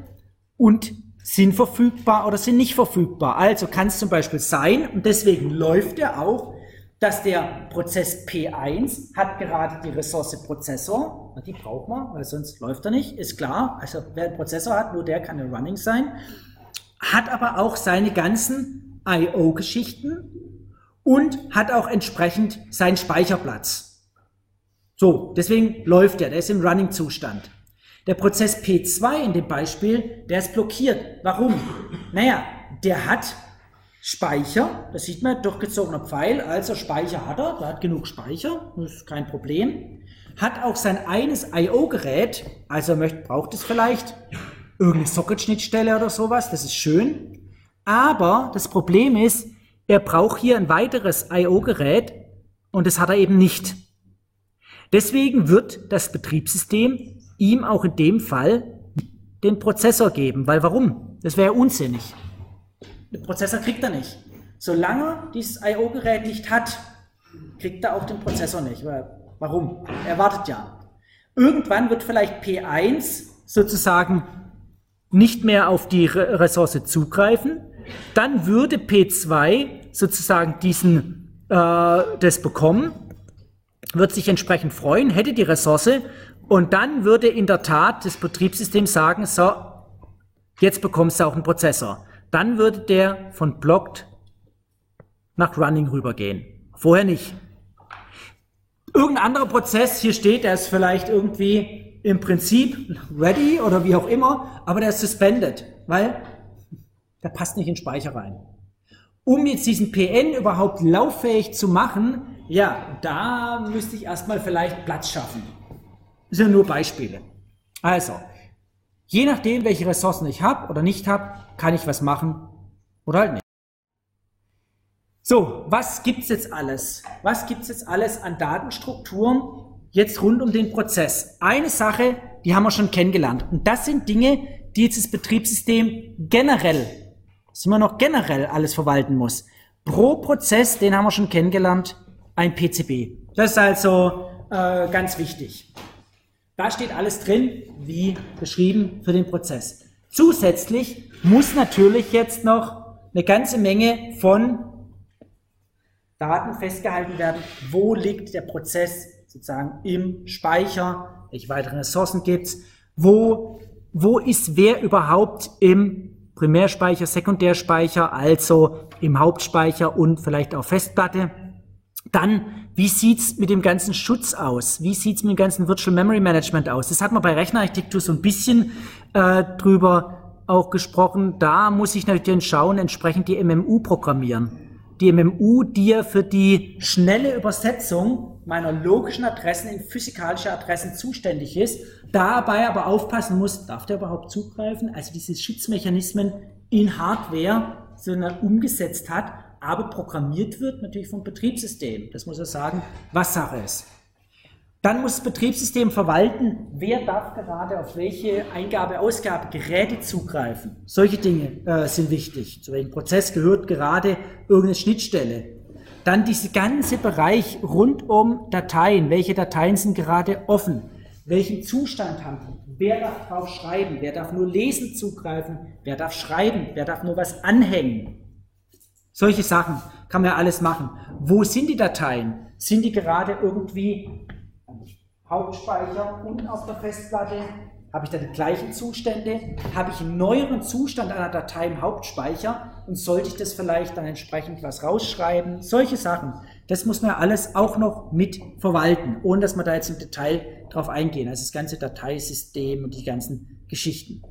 und sind verfügbar oder sind nicht verfügbar. Also kann es zum Beispiel sein, und deswegen läuft er auch, dass der Prozess P1 hat gerade die Ressource Prozessor, die braucht man, weil sonst läuft er nicht, ist klar. Also wer einen Prozessor hat, nur der kann ein Running sein, hat aber auch seine ganzen I.O.-Geschichten und hat auch entsprechend seinen Speicherplatz. So, deswegen läuft er, der ist im Running-Zustand. Der Prozess P2 in dem Beispiel, der ist blockiert. Warum? Naja, der hat Speicher, das sieht man, durchgezogener Pfeil, also Speicher hat er, der hat genug Speicher, das ist kein Problem. Hat auch sein eines I.O.-Gerät, also möchte, braucht es vielleicht irgendeine Socket-Schnittstelle oder sowas, das ist schön. Aber das Problem ist, er braucht hier ein weiteres I.O.-Gerät und das hat er eben nicht. Deswegen wird das Betriebssystem ihm auch in dem Fall den Prozessor geben, weil warum? Das wäre unsinnig. Den Prozessor kriegt er nicht. Solange dieses I.O.-Gerät nicht hat, kriegt er auch den Prozessor nicht. Warum? Er wartet ja. Irgendwann wird vielleicht P1 sozusagen nicht mehr auf die Ressource zugreifen. Dann würde P2 sozusagen diesen, äh, das bekommen, wird sich entsprechend freuen, hätte die Ressource und dann würde in der Tat das Betriebssystem sagen, so, jetzt bekommst du auch einen Prozessor dann würde der von blocked nach running rübergehen. Vorher nicht. Irgendein anderer Prozess, hier steht, der ist vielleicht irgendwie im Prinzip ready oder wie auch immer, aber der ist suspended, weil der passt nicht in den Speicher rein. Um jetzt diesen PN überhaupt lauffähig zu machen, ja, da müsste ich erstmal vielleicht Platz schaffen. Das sind ja nur Beispiele. Also, Je nachdem, welche Ressourcen ich habe oder nicht habe, kann ich was machen oder halt nicht. So, was gibt's jetzt alles? Was gibt's jetzt alles an Datenstrukturen jetzt rund um den Prozess? Eine Sache, die haben wir schon kennengelernt. Und das sind Dinge, die jetzt das Betriebssystem generell, dass man noch generell alles verwalten muss. Pro Prozess, den haben wir schon kennengelernt, ein PCB. Das ist also äh, ganz wichtig. Da steht alles drin, wie beschrieben für den Prozess. Zusätzlich muss natürlich jetzt noch eine ganze Menge von Daten festgehalten werden. Wo liegt der Prozess sozusagen im Speicher? Welche weiteren Ressourcen gibt es? Wo, wo ist wer überhaupt im Primärspeicher, Sekundärspeicher, also im Hauptspeicher und vielleicht auch Festplatte? Dann, wie sieht's mit dem ganzen Schutz aus? Wie sieht's mit dem ganzen Virtual Memory Management aus? Das hat man bei Rechnerarchitektur so ein bisschen äh, drüber auch gesprochen. Da muss ich natürlich schauen, entsprechend die MMU programmieren. Die MMU, die ja für die schnelle Übersetzung meiner logischen Adressen in physikalische Adressen zuständig ist, dabei aber aufpassen muss, darf der überhaupt zugreifen? Also diese Schutzmechanismen in Hardware, sondern umgesetzt hat aber programmiert wird natürlich vom Betriebssystem. Das muss er sagen, was Sache ist. Dann muss das Betriebssystem verwalten, wer darf gerade auf welche Eingabe, Ausgabe, Geräte zugreifen. Solche Dinge äh, sind wichtig. Zu welchem Prozess gehört gerade irgendeine Schnittstelle. Dann dieser ganze Bereich rund um Dateien. Welche Dateien sind gerade offen? Welchen Zustand haben die? Wer darf drauf schreiben? Wer darf nur lesen zugreifen? Wer darf schreiben? Wer darf nur was anhängen? Solche Sachen kann man ja alles machen. Wo sind die Dateien? Sind die gerade irgendwie Hauptspeicher und auf der Festplatte? Habe ich da die gleichen Zustände? Habe ich einen neueren Zustand einer Datei im Hauptspeicher und sollte ich das vielleicht dann entsprechend was rausschreiben? Solche Sachen. Das muss man ja alles auch noch mit verwalten, ohne dass man da jetzt im Detail drauf eingehen. Also das ganze Dateisystem und die ganzen Geschichten.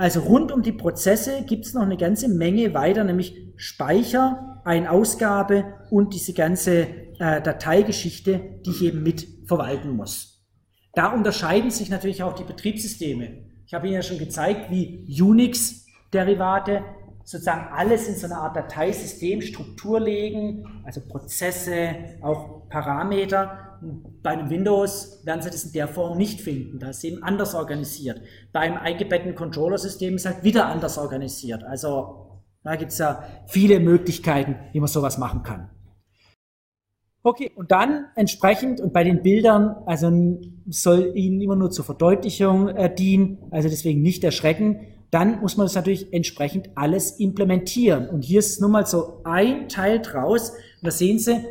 Also rund um die Prozesse gibt es noch eine ganze Menge weiter, nämlich Speicher, Ein-Ausgabe und diese ganze äh, Dateigeschichte, die ich eben mit verwalten muss. Da unterscheiden sich natürlich auch die Betriebssysteme. Ich habe Ihnen ja schon gezeigt, wie Unix-Derivate sozusagen alles in so eine Art Dateisystemstruktur legen, also Prozesse, auch Parameter bei einem Windows werden Sie das in der Form nicht finden. Da ist es eben anders organisiert. Beim eingebetteten Controller-System ist es halt wieder anders organisiert. Also da gibt es ja viele Möglichkeiten, wie man sowas machen kann. Okay, und dann entsprechend und bei den Bildern, also soll Ihnen immer nur zur Verdeutlichung äh, dienen, also deswegen nicht erschrecken. Dann muss man das natürlich entsprechend alles implementieren. Und hier ist nun mal so ein Teil draus. Und da sehen Sie,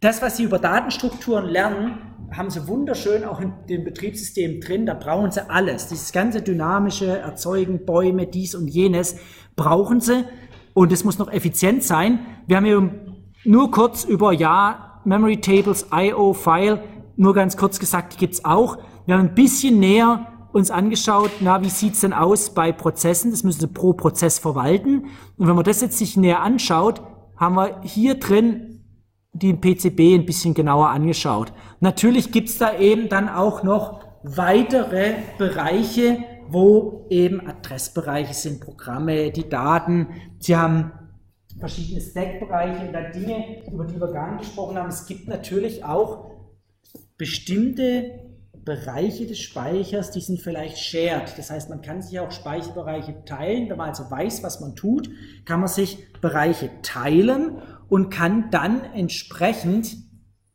das, was Sie über Datenstrukturen lernen, haben Sie wunderschön auch in dem Betriebssystem drin. Da brauchen Sie alles. Dieses ganze dynamische Erzeugen, Bäume, dies und jenes brauchen Sie. Und es muss noch effizient sein. Wir haben hier nur kurz über, ja, Memory Tables, IO, File, nur ganz kurz gesagt, die gibt's auch. Wir haben ein bisschen näher uns angeschaut, na, wie sieht's denn aus bei Prozessen? Das müssen Sie pro Prozess verwalten. Und wenn man das jetzt sich näher anschaut, haben wir hier drin die PCB ein bisschen genauer angeschaut. Natürlich gibt's da eben dann auch noch weitere Bereiche, wo eben Adressbereiche sind, Programme, die Daten. Sie haben verschiedene Stack-Bereiche und dann Dinge, über die wir gar nicht gesprochen haben. Es gibt natürlich auch bestimmte Bereiche des Speichers, die sind vielleicht shared. Das heißt, man kann sich auch Speicherbereiche teilen. Wenn man also weiß, was man tut, kann man sich Bereiche teilen und kann dann entsprechend,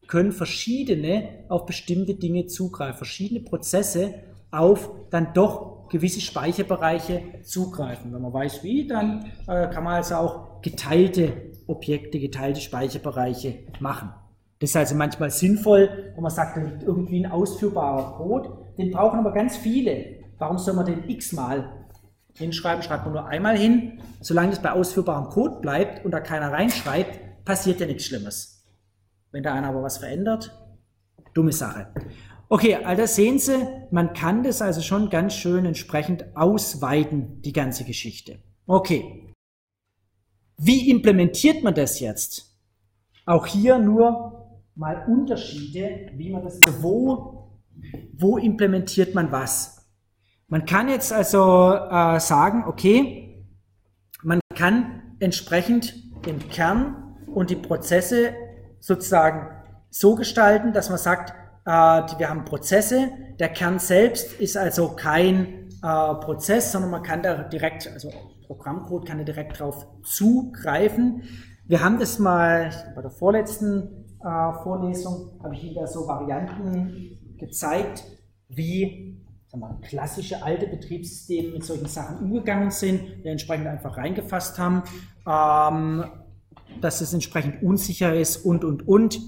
können verschiedene auf bestimmte Dinge zugreifen, verschiedene Prozesse auf dann doch gewisse Speicherbereiche zugreifen. Wenn man weiß wie, dann äh, kann man also auch geteilte Objekte, geteilte Speicherbereiche machen. Das ist also manchmal sinnvoll, wenn man sagt, da liegt irgendwie ein ausführbarer Code. Den brauchen aber ganz viele. Warum soll man den x-mal hinschreiben? Schreibt man nur einmal hin. Solange es bei ausführbarem Code bleibt und da keiner reinschreibt, passiert ja nichts Schlimmes. Wenn da einer aber was verändert, dumme Sache. Okay, also sehen Sie, man kann das also schon ganz schön entsprechend ausweiten, die ganze Geschichte. Okay. Wie implementiert man das jetzt? Auch hier nur mal Unterschiede, wie man das, wo, wo implementiert man was. Man kann jetzt also äh, sagen, okay, man kann entsprechend den Kern und die Prozesse sozusagen so gestalten, dass man sagt, äh, wir haben Prozesse, der Kern selbst ist also kein äh, Prozess, sondern man kann da direkt, also Programmcode kann da direkt drauf zugreifen. Wir haben das mal bei der vorletzten äh, Vorlesung habe ich Ihnen da so Varianten gezeigt, wie mal, klassische alte Betriebssysteme mit solchen Sachen umgegangen sind, die entsprechend einfach reingefasst haben, ähm, dass es entsprechend unsicher ist und, und, und.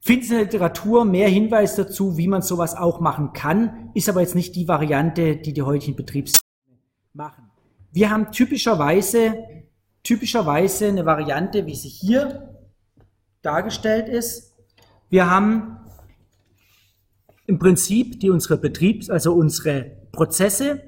Finden Sie in der Literatur mehr Hinweise dazu, wie man sowas auch machen kann, ist aber jetzt nicht die Variante, die die heutigen Betriebssysteme machen. Wir haben typischerweise, typischerweise eine Variante, wie sie hier dargestellt ist. Wir haben im Prinzip die unsere Betriebs-, also unsere Prozesse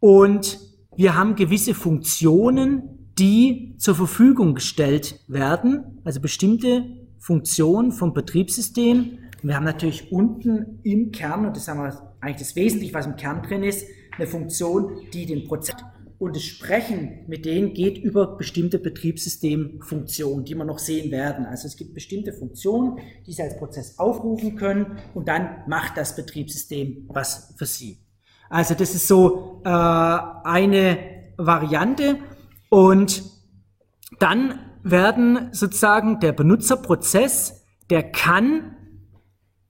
und wir haben gewisse Funktionen, die zur Verfügung gestellt werden, also bestimmte Funktionen vom Betriebssystem. Und wir haben natürlich unten im Kern, und das haben wir eigentlich das Wesentliche, was im Kern drin ist, eine Funktion, die den Prozess und das Sprechen mit denen geht über bestimmte Betriebssystemfunktionen, die wir noch sehen werden. Also es gibt bestimmte Funktionen, die Sie als Prozess aufrufen können und dann macht das Betriebssystem was für Sie. Also das ist so äh, eine Variante und dann werden sozusagen der Benutzerprozess, der kann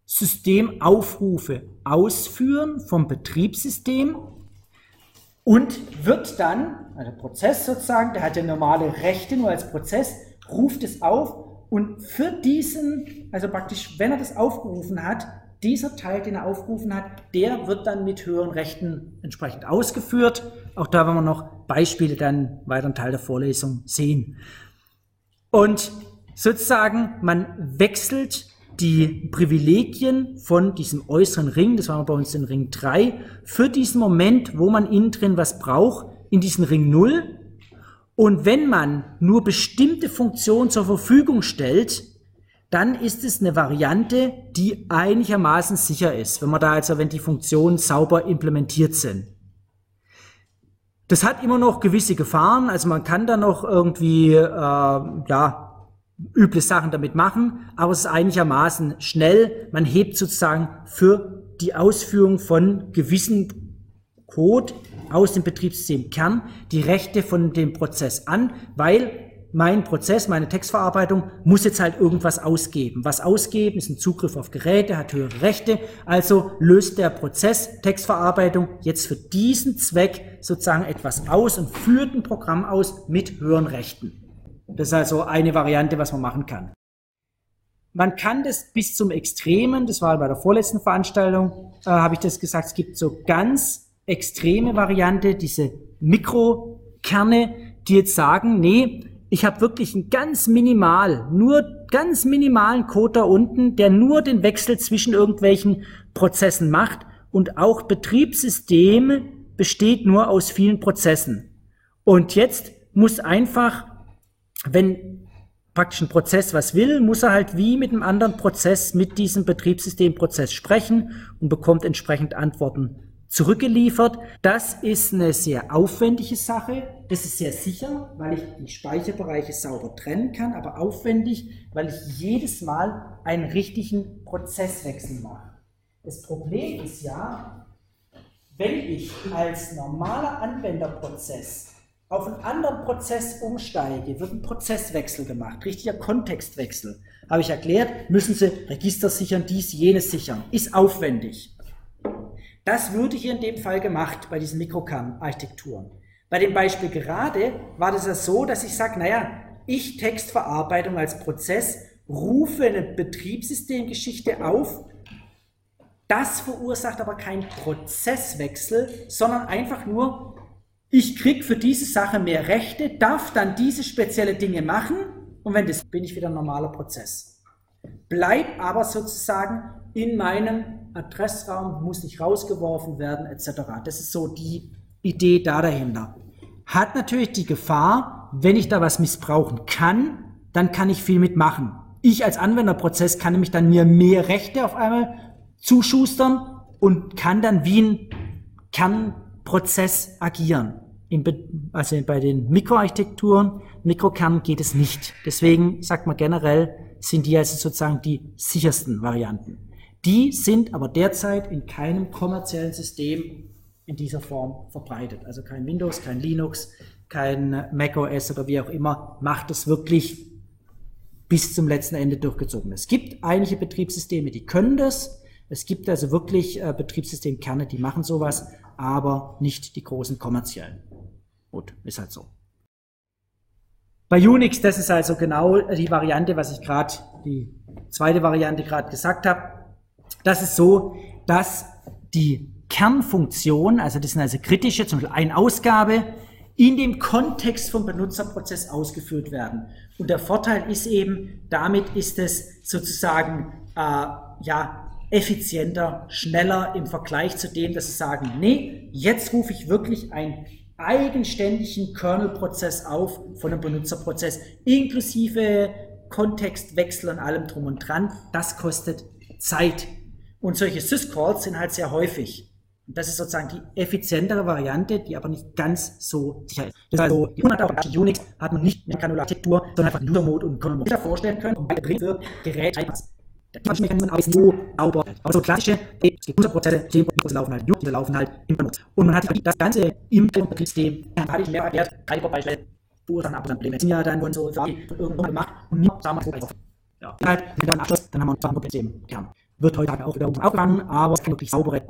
Systemaufrufe ausführen vom Betriebssystem und wird dann, also Prozess sozusagen, der hat ja normale Rechte nur als Prozess, ruft es auf und für diesen, also praktisch, wenn er das aufgerufen hat, dieser Teil, den er aufgerufen hat, der wird dann mit höheren Rechten entsprechend ausgeführt. Auch da werden wir noch Beispiele dann weiteren Teil der Vorlesung sehen. Und sozusagen, man wechselt die Privilegien von diesem äußeren Ring, das war bei uns in Ring 3, für diesen Moment, wo man innen drin was braucht, in diesen Ring 0. Und wenn man nur bestimmte Funktionen zur Verfügung stellt, dann ist es eine Variante, die einigermaßen sicher ist, wenn man da also, wenn die Funktionen sauber implementiert sind. Das hat immer noch gewisse Gefahren, also man kann da noch irgendwie, äh, ja, üble Sachen damit machen, aber es ist einigermaßen schnell. Man hebt sozusagen für die Ausführung von gewissen Code aus dem Betriebssystem Kern die Rechte von dem Prozess an, weil mein Prozess, meine Textverarbeitung muss jetzt halt irgendwas ausgeben. Was ausgeben ist ein Zugriff auf Geräte, hat höhere Rechte. Also löst der Prozess Textverarbeitung jetzt für diesen Zweck sozusagen etwas aus und führt ein Programm aus mit höheren Rechten. Das ist also eine Variante, was man machen kann. Man kann das bis zum Extremen, das war bei der vorletzten Veranstaltung, äh, habe ich das gesagt, es gibt so ganz extreme Variante, diese Mikrokerne, die jetzt sagen, nee, ich habe wirklich einen ganz minimal, nur ganz minimalen Code da unten, der nur den Wechsel zwischen irgendwelchen Prozessen macht und auch Betriebssystem besteht nur aus vielen Prozessen. Und jetzt muss einfach, wenn praktisch ein Prozess was will, muss er halt wie mit einem anderen Prozess mit diesem Betriebssystemprozess sprechen und bekommt entsprechend Antworten zurückgeliefert. Das ist eine sehr aufwendige Sache. Das ist sehr sicher, weil ich die Speicherbereiche sauber trennen kann, aber aufwendig, weil ich jedes Mal einen richtigen Prozesswechsel mache. Das Problem ist ja, wenn ich als normaler Anwenderprozess auf einen anderen Prozess umsteige, wird ein Prozesswechsel gemacht, richtiger Kontextwechsel. Habe ich erklärt, müssen Sie Register sichern, dies, jenes sichern. Ist aufwendig. Das würde hier in dem Fall gemacht bei diesen Mikrokern-Architekturen. Bei dem Beispiel gerade war das ja so, dass ich sage, naja, ich Textverarbeitung als Prozess rufe eine Betriebssystemgeschichte auf. Das verursacht aber keinen Prozesswechsel, sondern einfach nur, ich kriege für diese Sache mehr Rechte, darf dann diese spezielle Dinge machen und wenn das bin ich wieder ein normaler Prozess. Bleib aber sozusagen in meinem Adressraum muss nicht rausgeworfen werden, etc. Das ist so die Idee da dahinter. Hat natürlich die Gefahr, wenn ich da was missbrauchen kann, dann kann ich viel mitmachen. Ich als Anwenderprozess kann nämlich dann mir mehr Rechte auf einmal zuschustern und kann dann wie ein Kernprozess agieren. also bei den Mikroarchitekturen, Mikrokernen geht es nicht. Deswegen sagt man generell, sind die also sozusagen die sichersten Varianten. Die sind aber derzeit in keinem kommerziellen System in dieser Form verbreitet. Also kein Windows, kein Linux, kein macOS oder wie auch immer macht es wirklich bis zum letzten Ende durchgezogen. Es gibt einige Betriebssysteme, die können das. Es gibt also wirklich äh, Betriebssystemkerne, die machen sowas, aber nicht die großen kommerziellen. Gut, ist halt so. Bei Unix, das ist also genau die Variante, was ich gerade, die zweite Variante gerade gesagt habe. Das ist so, dass die Kernfunktion, also das sind also kritische, zum Beispiel eine Ausgabe, in dem Kontext vom Benutzerprozess ausgeführt werden. Und der Vorteil ist eben, damit ist es sozusagen äh, ja, effizienter, schneller im Vergleich zu dem, dass sie sagen, nee, jetzt rufe ich wirklich einen eigenständigen Kernel-Prozess auf von einem Benutzerprozess, inklusive Kontextwechsel und allem drum und dran. Das kostet Zeit. Und solche Syscalls sind halt sehr häufig. Und das ist sozusagen die effizientere Variante, die aber nicht ganz so sicher ist. Das heißt also, die 100 Unix hat man nicht mehr Granulararchitektur, sondern einfach User Mode und Kernel Mode vorstellen können und bei wird Gerät einpassen. Die Mechanismen aber nur sauber. Aber so klassische, User-Prozesse, Systemprozesse laufen halt, die laufen halt im Kernel. Und man hat das Ganze im Betriebssystem, habe ich mehr erklärt, drei Beispiele, Ursachen, Probleme. sind ja dann von so irgendwann gemacht und niemand wir mal, ja. Halt, wenn wir dann Abschluss, dann haben wir uns ein Problem wird heute auch wieder aufgefangen, aber es kann wirklich saubere.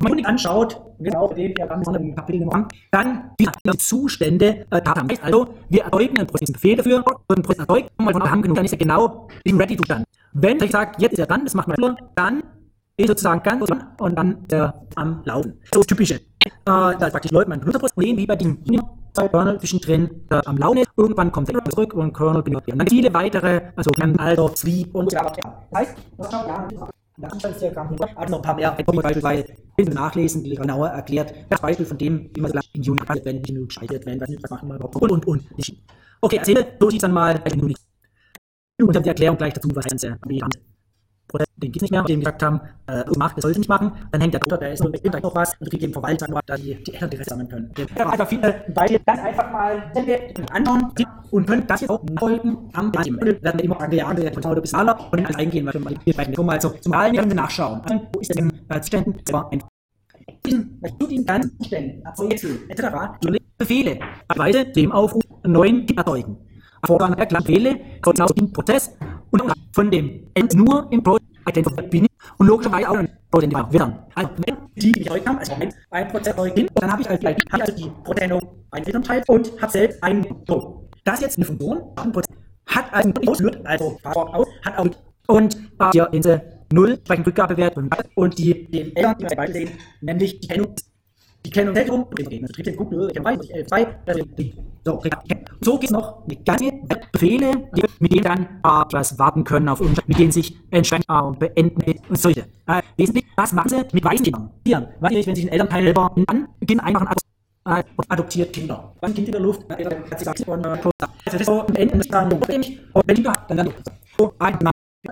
Wenn man anschaut, wir auch dem Diagramm von dem Kapitel Nummer dann die Zustände äh, Data heißt also, wir erzeugen einen Prozessbefehl dafür, wird ein Prozess erzeugt, und wir haben genug, dann ist er genau im Ready-Zustand. Wenn ich sage, jetzt ist er dran, das macht man dann ist sozusagen ganz dran und dann ist er am Laufen. So ist typische. Äh, da praktisch läuft mein Benutzerprozess, wie bei zwei Kernel zwischendrin der am Laufen ist. Irgendwann kommt der zurück und Kernel benutzt. Und dann viele weitere, also Alter, Sleep und so weiter. Das heißt, das ja, Nachrichtendiagramm also noch ein paar mehr beispielsweise nachlesen, die genauer erklärt. Das Beispiel von dem, wie man so in Unix wenn nicht genug geschaltet werden, was machen wir überhaupt und und und. Okay, erzähle, so sieht es dann mal bei Unix. Und dann die Erklärung gleich dazu, was Ganze bekannt Prozess, den gibt es nicht mehr, den gesagt haben, äh, macht, das soll es nicht machen, dann hängt der Code, der ist nur mit noch was und kriegt dem Verwalter noch, da die, die Eltern direkt sammeln können. Ja, einfach viele Beispiele, ganz einfach mal anschauen und können das jetzt auch nachfolgen am Beispiel. werden wir immer ja, der Total bis Maler und dann eingehen, was wir mal hier sprechen. Mal so, zum Malen können wir nachschauen. Also, wo ist denn äh, Zuständen? Selber ein zu den ganzen Zuständen, Projekte, etc. Befehle, Weise dem Aufruf neuen erzeugen. Vorgang der Befehle, genau den Prozess und von dem End nur im identifiziert bin und logischerweise auch ein Projekt werden. Also wenn die, die ich heute habe, also Moment, ein Prozess bin, dann habe ich als, hab also die Prozessendung einen Elternteil und habe selbst einen Pro. Das ist jetzt eine Funktion, ein Prozess hat also ausführt, also aus, hat auch und äh, hier diese Null entsprechend Rückgabewert und die den Eltern, die wir beide sehen, nämlich die Kennung die Kennung hält rum, also Betriebssystem guckt, ich habe weiß, ich L2, das ist die. So, so gibt es noch eine ganze Befehle, mit denen dann äh, das warten können auf uns, mit denen sich entscheiden, äh, beenden und solche. Äh, wesentlich, das machen sie mit weißen Kindern. Hier, was ist, wenn sich ein Elternteil selber an Beginn einfach ein adoptiert Kinder. Wann Kind in der Luft, hat sich gesagt, und äh, das ist so, am Ende ist dann, und wenn Kinder hat, dann dann so, ein,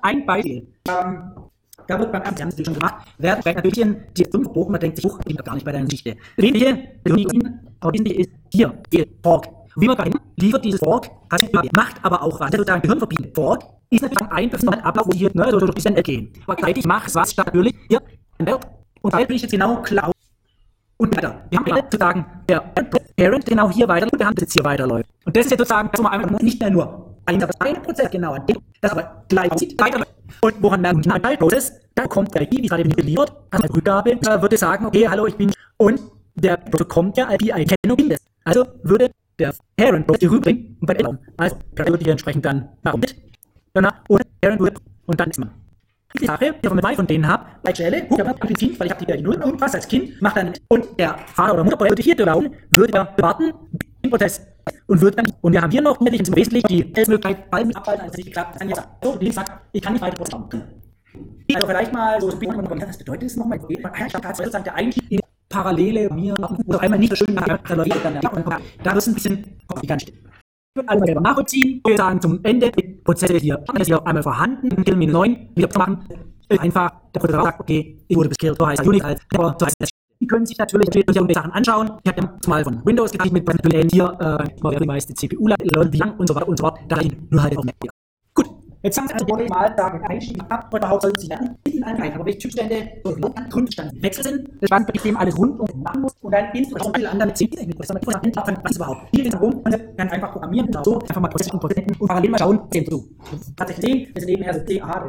ein Beispiel. Ähm, da wird beim Ernst schon gemacht, werden vielleicht ein bisschen die fünf Bogen, man denkt sich, ich gar nicht bei der Geschichte. Wesentliche, wesentliche ist hier, Fork. Wie man dahin liefert dieses Fork, macht aber auch was. Das ist sozusagen gehirnverbindend. Fork ist natürlich ein bestimmter Ablauf, wo hier ne, so ein bisschen gehen. Aber gleichzeitig macht was statt natürlich hier und da will ich jetzt genau klar und weiter. Wir haben sozusagen der Parent genau hier weiter behandelt jetzt hier weiterläuft. Und das ist jetzt sozusagen, dass man einfach nicht mehr nur ein, Prozess genau das aber gleich aussieht, weiterläuft. Und woran merkt man ein Prozess? Da kommt der ID, wie gerade geliefert, also eine Rückgabe, da würde sagen, okay, hallo, ich bin, und der bekommt ja die Erkennung Kindes. Also würde der Parent die rüberbringen und bei der Also, da würde die entsprechend dann warum mit, danach, und Parent und dann ist man. Die Sache, die ich mit zwei von denen habe, bei Stelle, gut, ich Kind, weil ich habe die Null irgendwas als Kind, macht dann, und der Vater oder Mutter würde hier bauen, würde ja warten, Prozess und wird dann, und wir haben hier noch im Wesentlichen die Helfmöglichkeit, Ball mit abhalten, als es nicht geklappt hat, jetzt so, wie gesagt, ich kann nicht weiter Prozess. Also vielleicht mal so, was bedeutet das nochmal? Ich der Einstieg in Parallele mir oder einmal nicht so schön dann da ist ein bisschen kompliziert. Alle selber nachvollziehen. Wir sagen zum Ende, Prozesse hier, ist hier einmal vorhanden, Kill 9, wieder zu machen. Einfach, der Prozessor sagt, okay, ich wurde bis Kill, so heißt Unit als, so heißt das die können sich natürlich irgendwelche Sachen anschauen. Ich habe mal von Windows gekriegt mit natürlich hier, äh, die meiste CPU lang und so weiter und so fort. Da nur halt auf Mac. Gut, jetzt haben Sie also mal sagen, Einstieg ab, heute überhaupt sollten Sie lernen, in einen rein. Aber welche Typstände so Grundstandwechsel sind, das Stand, bei dem alles rund und machen muss und dann insbesondere viele andere mit CPU, mit was überhaupt. Hier geht es darum, man kann einfach programmieren, so einfach mal Prozesse und Prozenten und parallel mal schauen, sehen zu. Tatsächlich sehen, wir sind nebenher so CA,